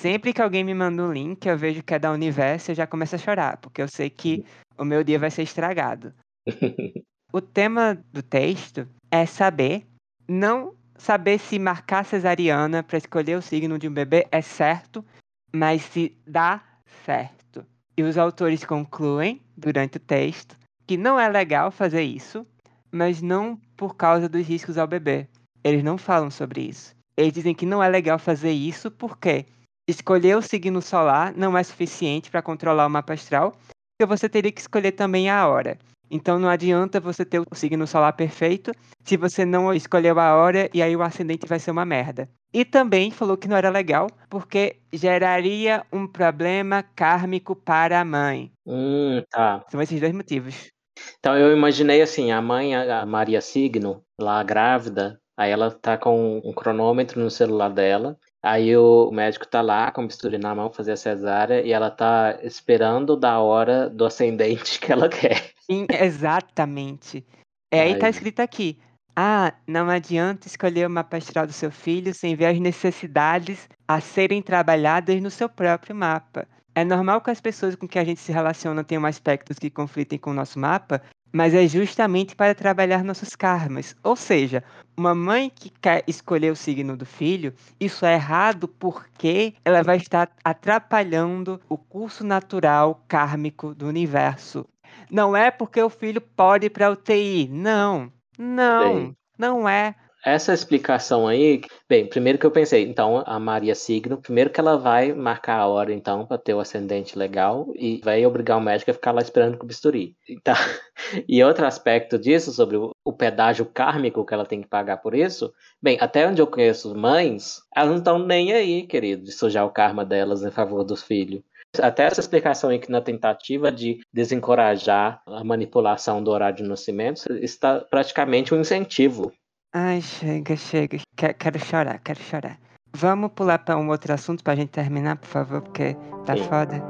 Sempre que alguém me manda um link, eu vejo que é da Universo, eu já começo a chorar, porque eu sei que o meu dia vai ser estragado. O tema do texto é saber, não saber se marcar cesariana para escolher o signo de um bebê é certo, mas se dá certo. E os autores concluem, durante o texto, que não é legal fazer isso, mas não por causa dos riscos ao bebê. Eles não falam sobre isso. Eles dizem que não é legal fazer isso porque escolher o signo solar não é suficiente para controlar o mapa astral, porque você teria que escolher também a hora. Então não adianta você ter o signo solar perfeito se você não escolheu a hora e aí o ascendente vai ser uma merda. E também falou que não era legal porque geraria um problema kármico para a mãe. Hum, tá. São esses dois motivos. Então eu imaginei assim, a mãe, a a Maria Signo, lá grávida, aí ela tá com um cronômetro no celular dela, aí o médico tá lá com o bisturi na mão, fazer a cesárea, e ela tá esperando da hora do ascendente que ela quer. Sim, exatamente. É, aí tá Ai. escrito aqui. Ah, não adianta escolher o mapa astral do seu filho sem ver as necessidades a serem trabalhadas no seu próprio mapa. É normal que as pessoas com que a gente se relaciona tenham aspectos que conflitem com o nosso mapa, mas é justamente para trabalhar nossos karmas. Ou seja, uma mãe que quer escolher o signo do filho, isso é errado porque ela vai estar atrapalhando o curso natural kármico do universo. Não é porque o filho pode ir para UTI. Não, não, Bem. não é. Essa explicação aí, bem, primeiro que eu pensei, então a Maria Signo, primeiro que ela vai marcar a hora então para ter o ascendente legal e vai obrigar o médico a ficar lá esperando com o bisturi. Então, e outro aspecto disso sobre o, o pedágio kármico que ela tem que pagar por isso, bem, até onde eu conheço mães, elas não estão nem aí, querido, de sujar o karma delas em favor dos filhos. Até essa explicação aí que na tentativa de desencorajar a manipulação do horário de nascimento está praticamente um incentivo Ai, chega, chega. Quero, chorar, quero chorar. Vamos pular para um outro assunto pra gente terminar, por favor, porque tá Sim. foda.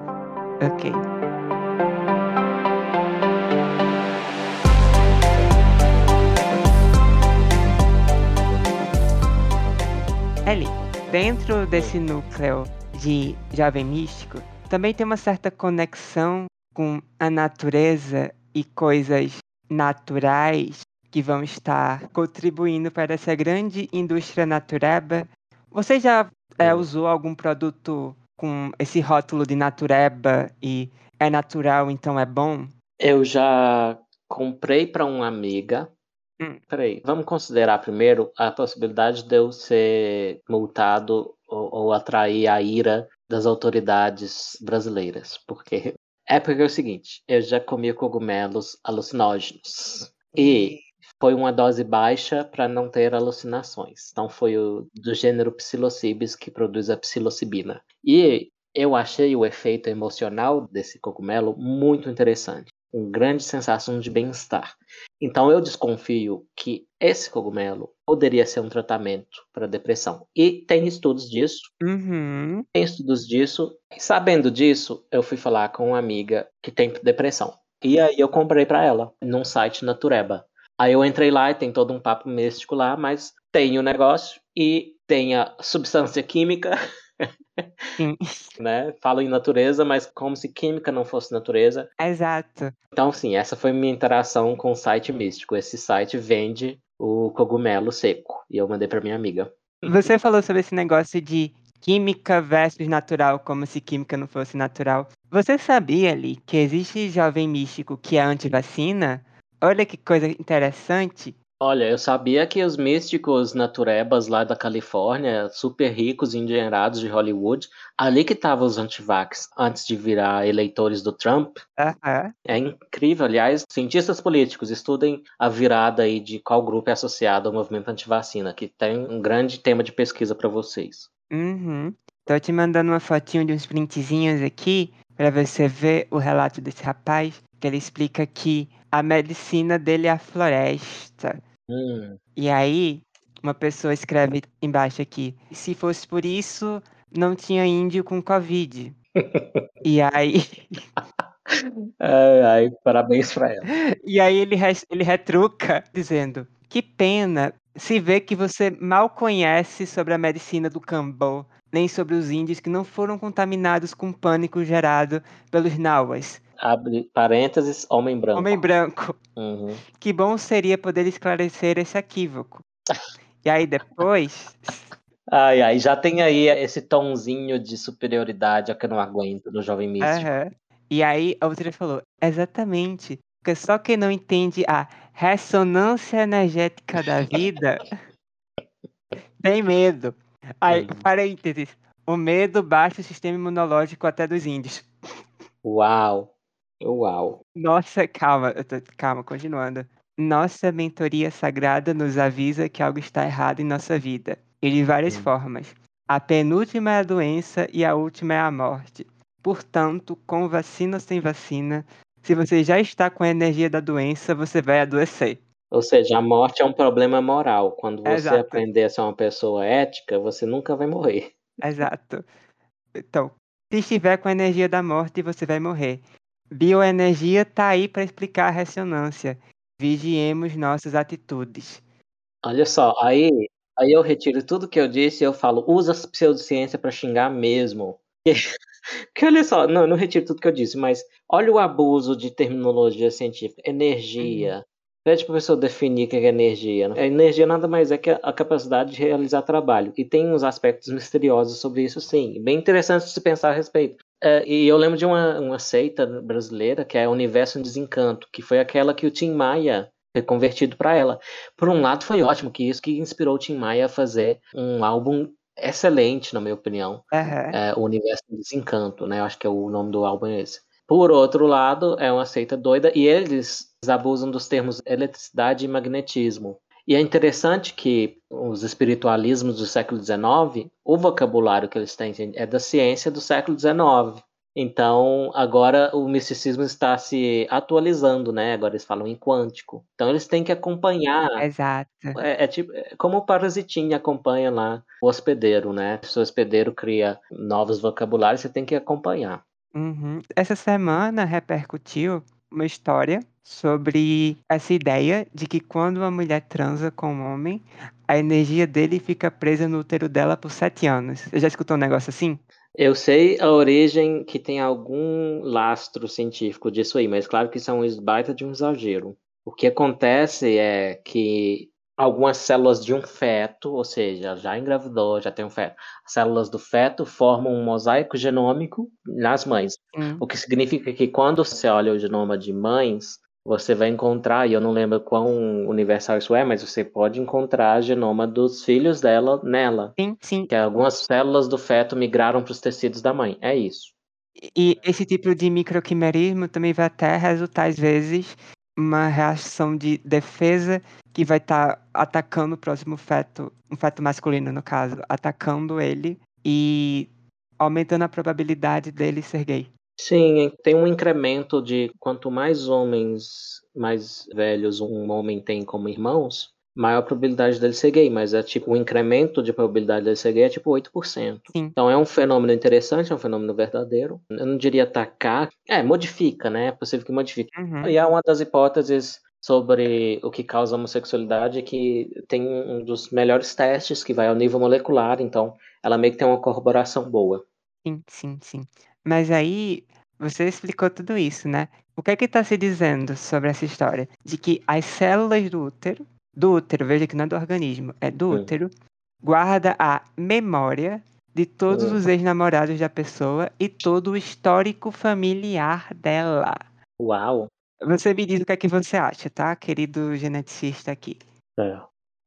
Ok. Eli, dentro desse núcleo de jovem místico, também tem uma certa conexão com a natureza e coisas naturais que vão estar contribuindo para essa grande indústria natureba. Você já é, usou algum produto com esse rótulo de natureba e é natural, então é bom? Eu já comprei para uma amiga. Hum. Peraí, vamos considerar primeiro a possibilidade de eu ser multado ou, ou atrair a ira das autoridades brasileiras. Porque é porque é o seguinte, eu já comi cogumelos alucinógenos. E foi uma dose baixa para não ter alucinações. Então foi o do gênero psilocybis que produz a psilocibina. E eu achei o efeito emocional desse cogumelo muito interessante. Uma grande sensação de bem-estar. Então eu desconfio que esse cogumelo poderia ser um tratamento para depressão. E tem estudos disso. Uhum. Tem estudos disso. Sabendo disso, eu fui falar com uma amiga que tem depressão. E aí eu comprei para ela num site Natureba. Aí eu entrei lá e tem todo um papo místico lá, mas tem o negócio e tem a substância química, Sim. né? Falo em natureza, mas como se química não fosse natureza. Exato. Então, sim, essa foi minha interação com o site místico. Esse site vende o cogumelo seco e eu mandei para minha amiga. Você falou sobre esse negócio de química versus natural, como se química não fosse natural. Você sabia ali que existe jovem místico que é anti-vacina? Olha que coisa interessante. Olha, eu sabia que os místicos naturebas lá da Califórnia, super ricos e endinheirados de Hollywood, ali que estavam os antivax antes de virar eleitores do Trump. Aham. É incrível, aliás, cientistas políticos estudem a virada aí de qual grupo é associado ao movimento antivacina, que tem um grande tema de pesquisa para vocês. Uhum. Tô te mandando uma fotinho de uns printzinhos aqui para você ver o relato desse rapaz, que ele explica que a medicina dele é a floresta. Hum, E aí, uma pessoa escreve embaixo aqui: se fosse por isso, não tinha índio com Covid. e aí, ai, ai, parabéns para ela. e aí ele, res- ele retruca dizendo: que pena se vê que você mal conhece sobre a medicina do Cambô, nem sobre os índios que não foram contaminados com pânico gerado pelos Nauas. Abre parênteses, homem branco. Homem branco. Uhum. Que bom seria poder esclarecer esse equívoco. E aí depois, Ai, ai, já tem aí esse tonzinho de superioridade que eu não aguento do jovem místico. Aham. E aí a outra falou, exatamente. Porque só quem não entende a ressonância energética da vida tem medo. Aí, Uhum. parênteses. O medo baixa o sistema imunológico até dos índios. Uau, uau. Nossa, calma, tô- calma, continuando. Nossa mentoria sagrada nos avisa que algo está errado em nossa vida. E de várias Hum. formas. A penúltima é a doença e a última é a morte. Portanto, com vacina ou sem vacina, se você já está com a energia da doença, você vai adoecer. Ou seja, a morte é um problema moral. Quando você Exato. aprender a ser uma pessoa ética, você nunca vai morrer. Exato. Então, se estiver com a energia da morte, você vai morrer. Bioenergia tá aí para explicar a ressonância. Vigiemos nossas atitudes. Olha só, aí, aí eu retiro tudo que eu disse e eu falo, usa a pseudociência para xingar mesmo. Porque olha só, não, não retiro tudo que eu disse, mas olha o abuso de terminologia científica. Energia. Pede para o professor definir o que é energia. A energia nada mais é que a capacidade de realizar trabalho. E tem uns aspectos misteriosos sobre isso, sim. Bem interessante de se pensar a respeito. É, e eu lembro de uma, uma seita brasileira que é o Universo em Desencanto, que foi aquela que o Tim Maia foi convertido para ela. Por um lado, foi ótimo, que isso que inspirou o Tim Maia a fazer um álbum excelente, na minha opinião. Uhum. É, o Universo em Desencanto, né? Eu acho que é o nome do álbum é esse. Por outro lado, é uma seita doida e eles abusam dos termos eletricidade e magnetismo. E é interessante que os espiritualismos do século XIX, o vocabulário que eles têm é da ciência do século XIX. Então, agora o misticismo está se atualizando, né? Agora eles falam em quântico. Então, eles têm que acompanhar. Exato. É, é tipo é como o parasitinho acompanha lá o hospedeiro, né? Se o hospedeiro cria novos vocabulários, você tem que acompanhar. Uhum. Essa semana repercutiu uma história sobre essa ideia de que quando uma mulher transa com um homem, a energia dele fica presa no útero dela por sete anos. Você já escutou um negócio assim? Eu sei a origem que tem algum lastro científico disso aí, mas claro que isso é um baita de um exagero. O que acontece é que algumas células de um feto, ou seja, já engravidou, já tem um feto, as células do feto formam um mosaico genômico nas mães. Hum. O que significa que quando você olha o genoma de mães, você vai encontrar, e eu não lembro quão universal isso é, mas você pode encontrar genoma dos filhos dela nela. Sim, sim. Que algumas células do feto migraram para os tecidos da mãe. É isso. E esse tipo de microquimerismo também vai até resultar, às vezes, uma reação de defesa que vai estar tá atacando o próximo feto, um feto masculino, no caso, atacando ele e aumentando a probabilidade dele ser gay. Sim, tem um incremento de quanto mais homens mais velhos um homem tem como irmãos, maior a probabilidade dele ser gay, mas é tipo o incremento de probabilidade dele ser gay é tipo 8%. Sim. Então é um fenômeno interessante, é um fenômeno verdadeiro. Eu não diria atacar, é, modifica, né? É possível que modifique. Uhum. E é uma das hipóteses sobre o que causa homossexualidade que tem um dos melhores testes que vai ao nível molecular, então ela meio que tem uma corroboração boa. Sim, sim, sim. Mas aí, você explicou tudo isso, né? O que é que está se dizendo sobre essa história? De que as células do útero, do útero, veja que não é do organismo, é do Hum. útero, guarda a memória de todos Hum. os ex-namorados da pessoa e todo o histórico familiar dela. Uau! Você me diz o que é que você acha, tá, querido geneticista aqui? É.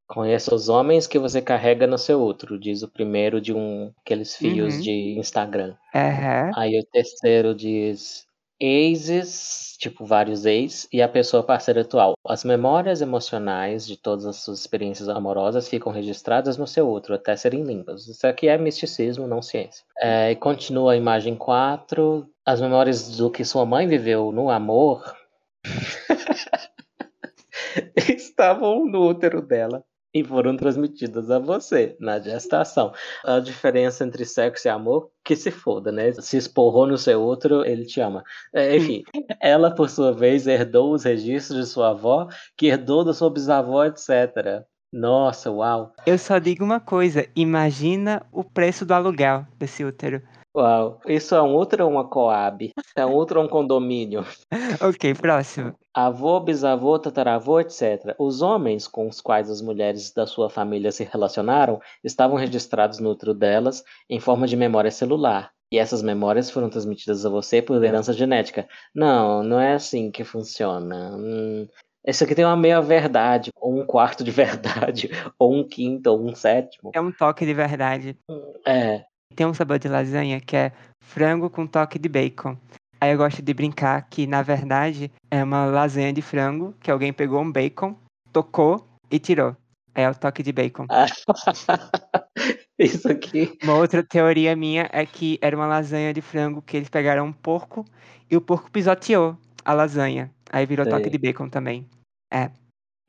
Conheça os homens que você carrega no seu útero, diz o primeiro de um aqueles fios Uhum. de Instagram. Aham. Aí o terceiro diz exes, tipo vários ex, e a pessoa parceira atual. As memórias emocionais de todas as suas experiências amorosas ficam registradas no seu útero até serem limpas. Isso aqui é misticismo, não ciência. É, e continua a imagem 4. As memórias do que sua mãe viveu no amor estavam no útero dela e foram transmitidas a você na gestação. A diferença entre sexo e amor, que se foda, né? Se esporrou no seu útero, ele te ama. É, enfim, ela, por sua vez, herdou os registros de sua avó, que herdou da sua bisavó, etc. Nossa, uau. Eu só digo uma coisa, imagina o preço do aluguel desse útero. Uau. Isso é um útero ou uma coab? É um útero ou um condomínio? Ok, próximo. Avô, bisavô, tataravô, etc. Os homens com os quais as mulheres da sua família se relacionaram estavam registrados no útero delas em forma de memória celular. E essas memórias foram transmitidas a você por herança genética. Não, não é assim que funciona. Hum, isso aqui tem uma meia verdade, ou um quarto de verdade, ou um quinto, ou um sétimo. É um toque de verdade. É, Tem um sabor de lasanha que é frango com toque de bacon. Aí eu gosto de brincar que, na verdade, é uma lasanha de frango que alguém pegou um bacon, tocou e tirou. É o toque de bacon. Isso aqui. Uma outra teoria minha é que era uma lasanha de frango que eles pegaram um porco e o porco pisoteou a lasanha. Aí virou toque Sei. de bacon também.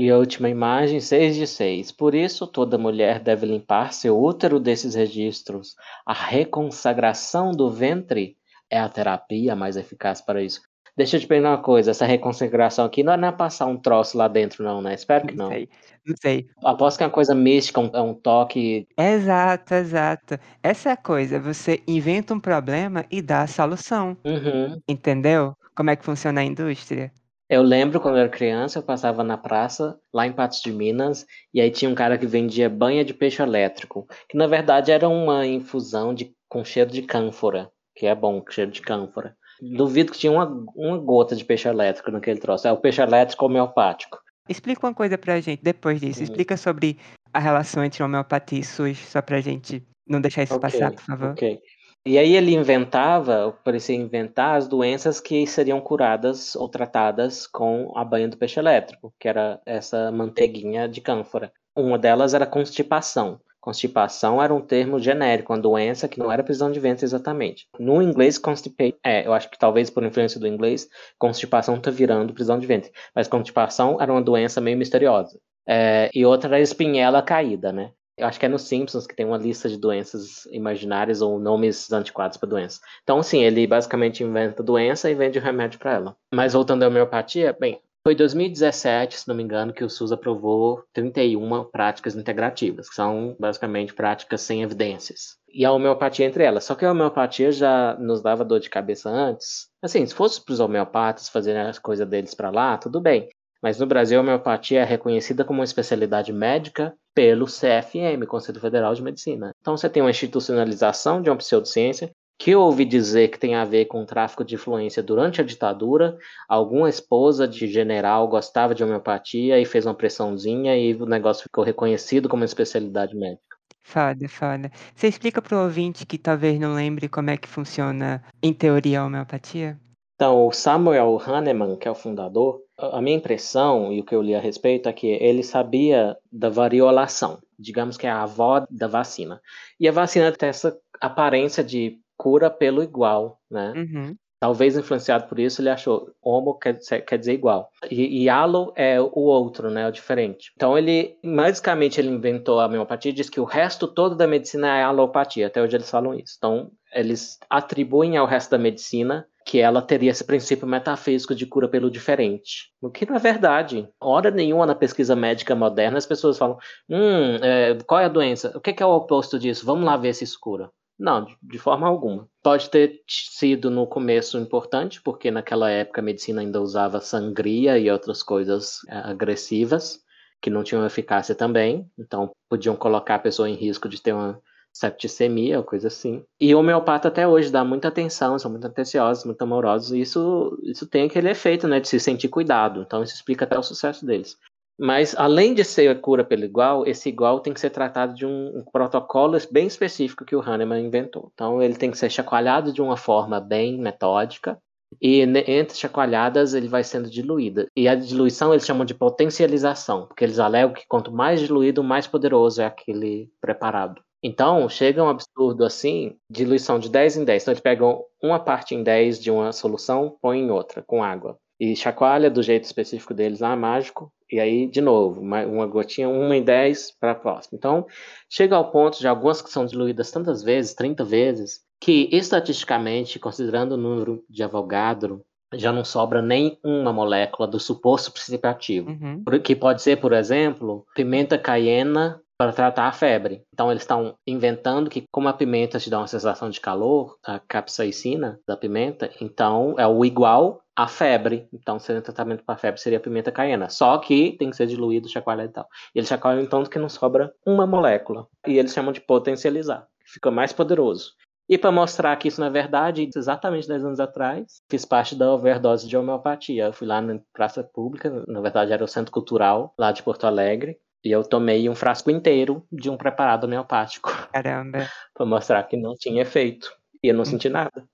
E a última imagem, 6 de 6. Por isso, toda mulher deve limpar seu útero desses registros. A reconsagração do ventre é a terapia mais eficaz para isso. Deixa eu te perguntar uma coisa, essa reconsagração aqui não é passar um troço lá dentro, não, né? Espero que Não não. sei, não sei. Aposto que é uma coisa mística, um, é um toque. Exato, exato. Essa é a coisa, você inventa um problema e dá a solução, Uhum. entendeu? Como é que funciona a indústria? Eu lembro quando eu era criança, eu passava na praça, lá em Patos de Minas, e aí tinha um cara que vendia banha de peixe elétrico, que na verdade era uma infusão de, com cheiro de cânfora, que é bom, cheiro de cânfora. Duvido que tinha uma, uma gota de peixe elétrico naquele troço. É o peixe elétrico homeopático. Explica uma coisa pra gente depois disso. Uhum. Explica sobre a relação entre homeopatia e SUS, só pra gente não deixar isso Ok, passar, por favor. ok. E aí ele inventava, parecia inventar as doenças que seriam curadas ou tratadas com a banha do peixe elétrico, que era essa manteiguinha de cânfora. Uma delas era constipação. Constipação era um termo genérico, uma doença que não era prisão de ventre exatamente. No inglês, constipation, é, eu acho que talvez por influência do inglês, constipação tá virando prisão de ventre. Mas constipação era uma doença meio misteriosa. É, e outra era espinhela caída, né? Eu acho que é nos Simpsons que tem uma lista de doenças imaginárias ou nomes antiquados para doenças. Então, assim, ele basicamente inventa doença e vende o remédio para ela. Mas voltando à homeopatia, bem, foi em 2017, se não me engano, que o SUS aprovou 31 práticas integrativas, que são basicamente práticas sem evidências. E a homeopatia entre elas. Só que a homeopatia já nos dava dor de cabeça antes. Assim, se fosse para os homeopatas fazerem as coisas deles para lá, tudo bem. Mas no Brasil, a homeopatia é reconhecida como uma especialidade médica pelo CFM, Conselho Federal de Medicina. Então você tem uma institucionalização de uma pseudociência que eu ouvi dizer que tem a ver com tráfico de influência durante a ditadura. Alguma esposa de general gostava de homeopatia e fez uma pressãozinha e o negócio ficou reconhecido como uma especialidade médica. Foda, foda. Você explica pro ouvinte que talvez não lembre como é que funciona, em teoria, a homeopatia? Então, o Samuel Hahnemann, que é o fundador, a minha impressão e o que eu li a respeito é que ele sabia da variolação, digamos que é a avó da vacina. E a vacina tem essa aparência de cura pelo igual, né? Uhum. Talvez influenciado por isso, ele achou homo quer dizer, quer dizer igual. E, e alo é o outro, né? O diferente. Então ele, basicamente, ele inventou a homeopatia e diz que o resto todo da medicina é alopatia. Até hoje eles falam isso. Então eles atribuem ao resto da medicina que ela teria esse princípio metafísico de cura pelo diferente. O que não é verdade. Hora nenhuma na pesquisa médica moderna as pessoas falam: hum, é, qual é a doença? O que é o oposto disso? Vamos lá ver se isso cura. Não, de, de, forma alguma. Pode ter sido no começo importante, porque naquela época a medicina ainda usava sangria e outras coisas é, agressivas, que não tinham eficácia também, então podiam colocar a pessoa em risco de ter uma septicemia coisa assim. E o homeopata até hoje dá muita atenção, são muito atenciosos, muito amorosos, e isso, isso tem aquele efeito, né, de se sentir cuidado. Então isso explica até o sucesso deles. Mas além de ser a cura pelo igual, esse igual tem que ser tratado de um, um protocolo bem específico que o Hahnemann inventou. Então ele tem que ser chacoalhado de uma forma bem metódica, e entre chacoalhadas ele vai sendo diluído. E a diluição eles chamam de potencialização, porque eles alegam que quanto mais diluído, mais poderoso é aquele preparado. Então, chega um absurdo assim, diluição de 10 em 10. Então, eles pegam uma parte em 10 de uma solução, põe em outra, com água. E chacoalha do jeito específico deles lá, mágico. E aí, de novo, uma, uma gotinha, uma em 10 para a próxima. Então, chega ao ponto de algumas que são diluídas tantas vezes, 30 vezes, que estatisticamente, considerando o número de Avogadro, já não sobra nem uma molécula do suposto princípio ativo. Uhum. Que pode ser, por exemplo, pimenta caiena para tratar a febre. Então eles estão inventando que como a pimenta te dá uma sensação de calor, a capsaicina da pimenta, então é o igual à febre. Então seria um tratamento para febre seria a pimenta caiena. Só que tem que ser diluído, chacoalhado e tal. E eles chacoalham então que não sobra uma molécula. E eles chamam de potencializar. Fica mais poderoso. E para mostrar que isso não é verdade, exatamente 10 anos atrás, fiz parte da overdose de homeopatia. Eu fui lá na praça pública, na verdade era o Centro Cultural, lá de Porto Alegre, e eu tomei um frasco inteiro de um preparado homeopático. Caramba. pra mostrar que não tinha efeito. E eu não senti nada.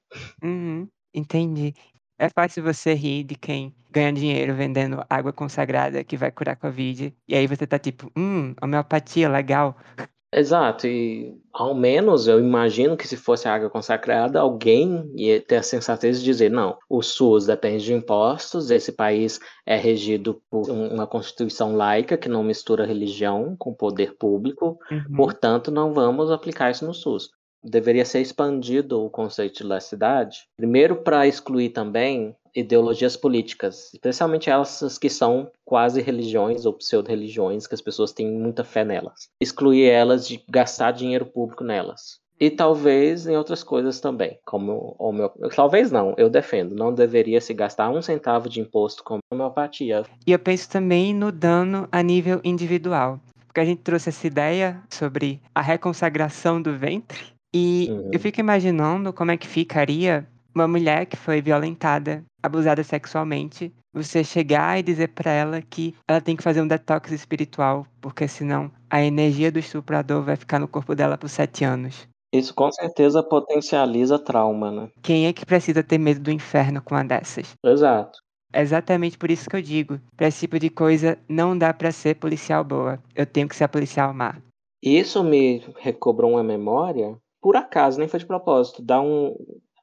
Uhum. Entendi. É fácil você rir de quem ganha dinheiro vendendo água consagrada que vai curar Covid. E aí você tá tipo, hum, homeopatia, legal. Exato, e ao menos eu imagino que se fosse água consagrada, alguém ia ter a sensatez de dizer: não, o SUS depende de impostos, esse país é regido por uma constituição laica que não mistura religião com poder público, Uhum. portanto, não vamos aplicar isso no SUS. Deveria ser expandido o conceito de laicidade, primeiro para excluir também ideologias políticas, especialmente essas que são quase religiões ou pseudo-religiões, que as pessoas têm muita fé nelas. Excluir elas de gastar dinheiro público nelas. E talvez em outras coisas também, como homeopatia. Talvez não, eu defendo. Não deveria se gastar um centavo de imposto com homeopatia. E eu penso também no dano a nível individual. Porque a gente trouxe essa ideia sobre a reconsagração do ventre. E uhum. eu fico imaginando como é que ficaria uma mulher que foi violentada, abusada sexualmente, você chegar e dizer para ela que ela tem que fazer um detox espiritual, porque senão a energia do estuprador vai ficar no corpo dela por sete anos. Isso com certeza potencializa trauma, né? Quem é que precisa ter medo do inferno com uma dessas? Exato. É exatamente por isso que eu digo, para esse tipo de coisa não dá para ser policial boa. Eu tenho que ser policial má. Isso me recobrou uma memória, por acaso, nem foi de propósito, dá um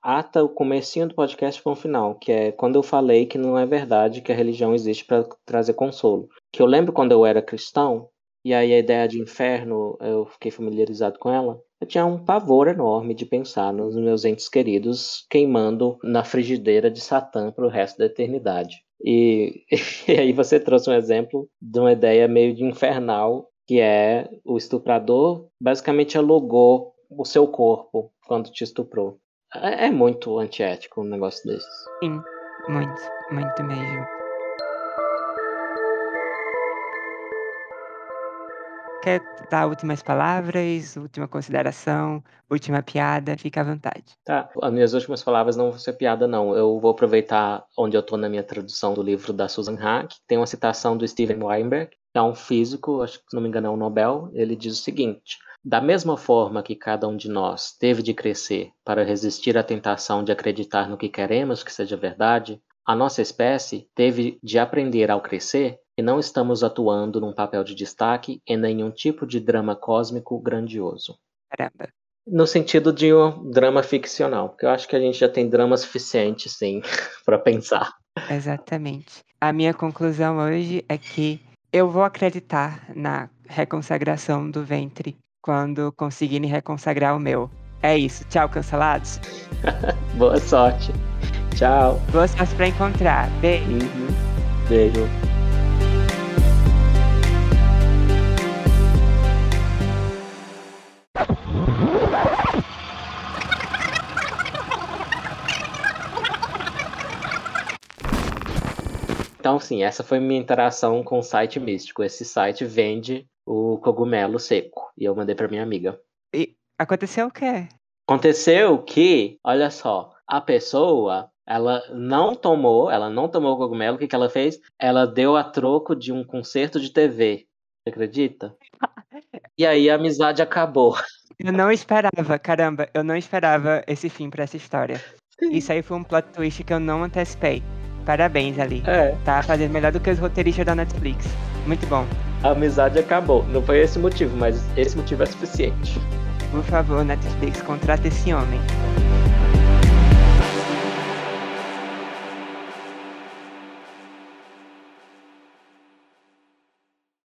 ata o comecinho do podcast com o final, que é quando eu falei que não é verdade que a religião existe para trazer consolo. Que eu lembro quando eu era cristão, e aí a ideia de inferno, eu fiquei familiarizado com ela. Eu tinha um pavor enorme de pensar nos meus entes queridos queimando na frigideira de Satã para o resto da eternidade. E, e aí você trouxe um exemplo de uma ideia meio de infernal, que é o estuprador basicamente alugou o seu corpo quando te estuprou. É, é muito antiético um negócio desses. Sim, muito, muito mesmo. Quer dar últimas palavras, última consideração, última piada? Fica à vontade. Tá, as minhas últimas palavras não vão ser piada, não. Eu vou aproveitar onde eu tô na minha tradução do livro da Susan Hack. Tem uma citação do Steven Weinberg, que é um físico, acho que se não me engano é um Nobel. Ele diz o seguinte: da mesma forma que cada um de nós teve de crescer para resistir à tentação de acreditar no que queremos que seja verdade, a nossa espécie teve de aprender ao crescer que não estamos atuando num papel de destaque em nenhum tipo de drama cósmico grandioso. Caramba. No sentido de um drama ficcional, porque eu acho que a gente já tem drama suficiente, sim, para pensar. Exatamente. A minha conclusão hoje é que eu vou acreditar na reconsagração do ventre quando conseguirem reconsagrar o meu. É isso. Tchau, cancelados. Boa sorte. Tchau. Boa sorte pra encontrar. Beijo. Uhum. Beijo. Então, sim, essa foi minha interação com o site místico. Esse site vende o cogumelo seco. E eu mandei para minha amiga. E aconteceu o quê? Aconteceu que, olha só, a pessoa, ela não tomou, ela não tomou o cogumelo, o que, que ela fez? Ela deu a troco de um concerto de TV. Você acredita? E aí a amizade acabou. Eu não esperava, caramba, eu não esperava esse fim para essa história. Isso aí foi um plot twist que eu não antecipei. Parabéns, Ali. É. Tá fazendo melhor do que os roteiristas da Netflix. Muito bom. A amizade acabou. Não foi esse motivo, mas esse motivo é suficiente. Por favor, Netflix, contrata esse homem.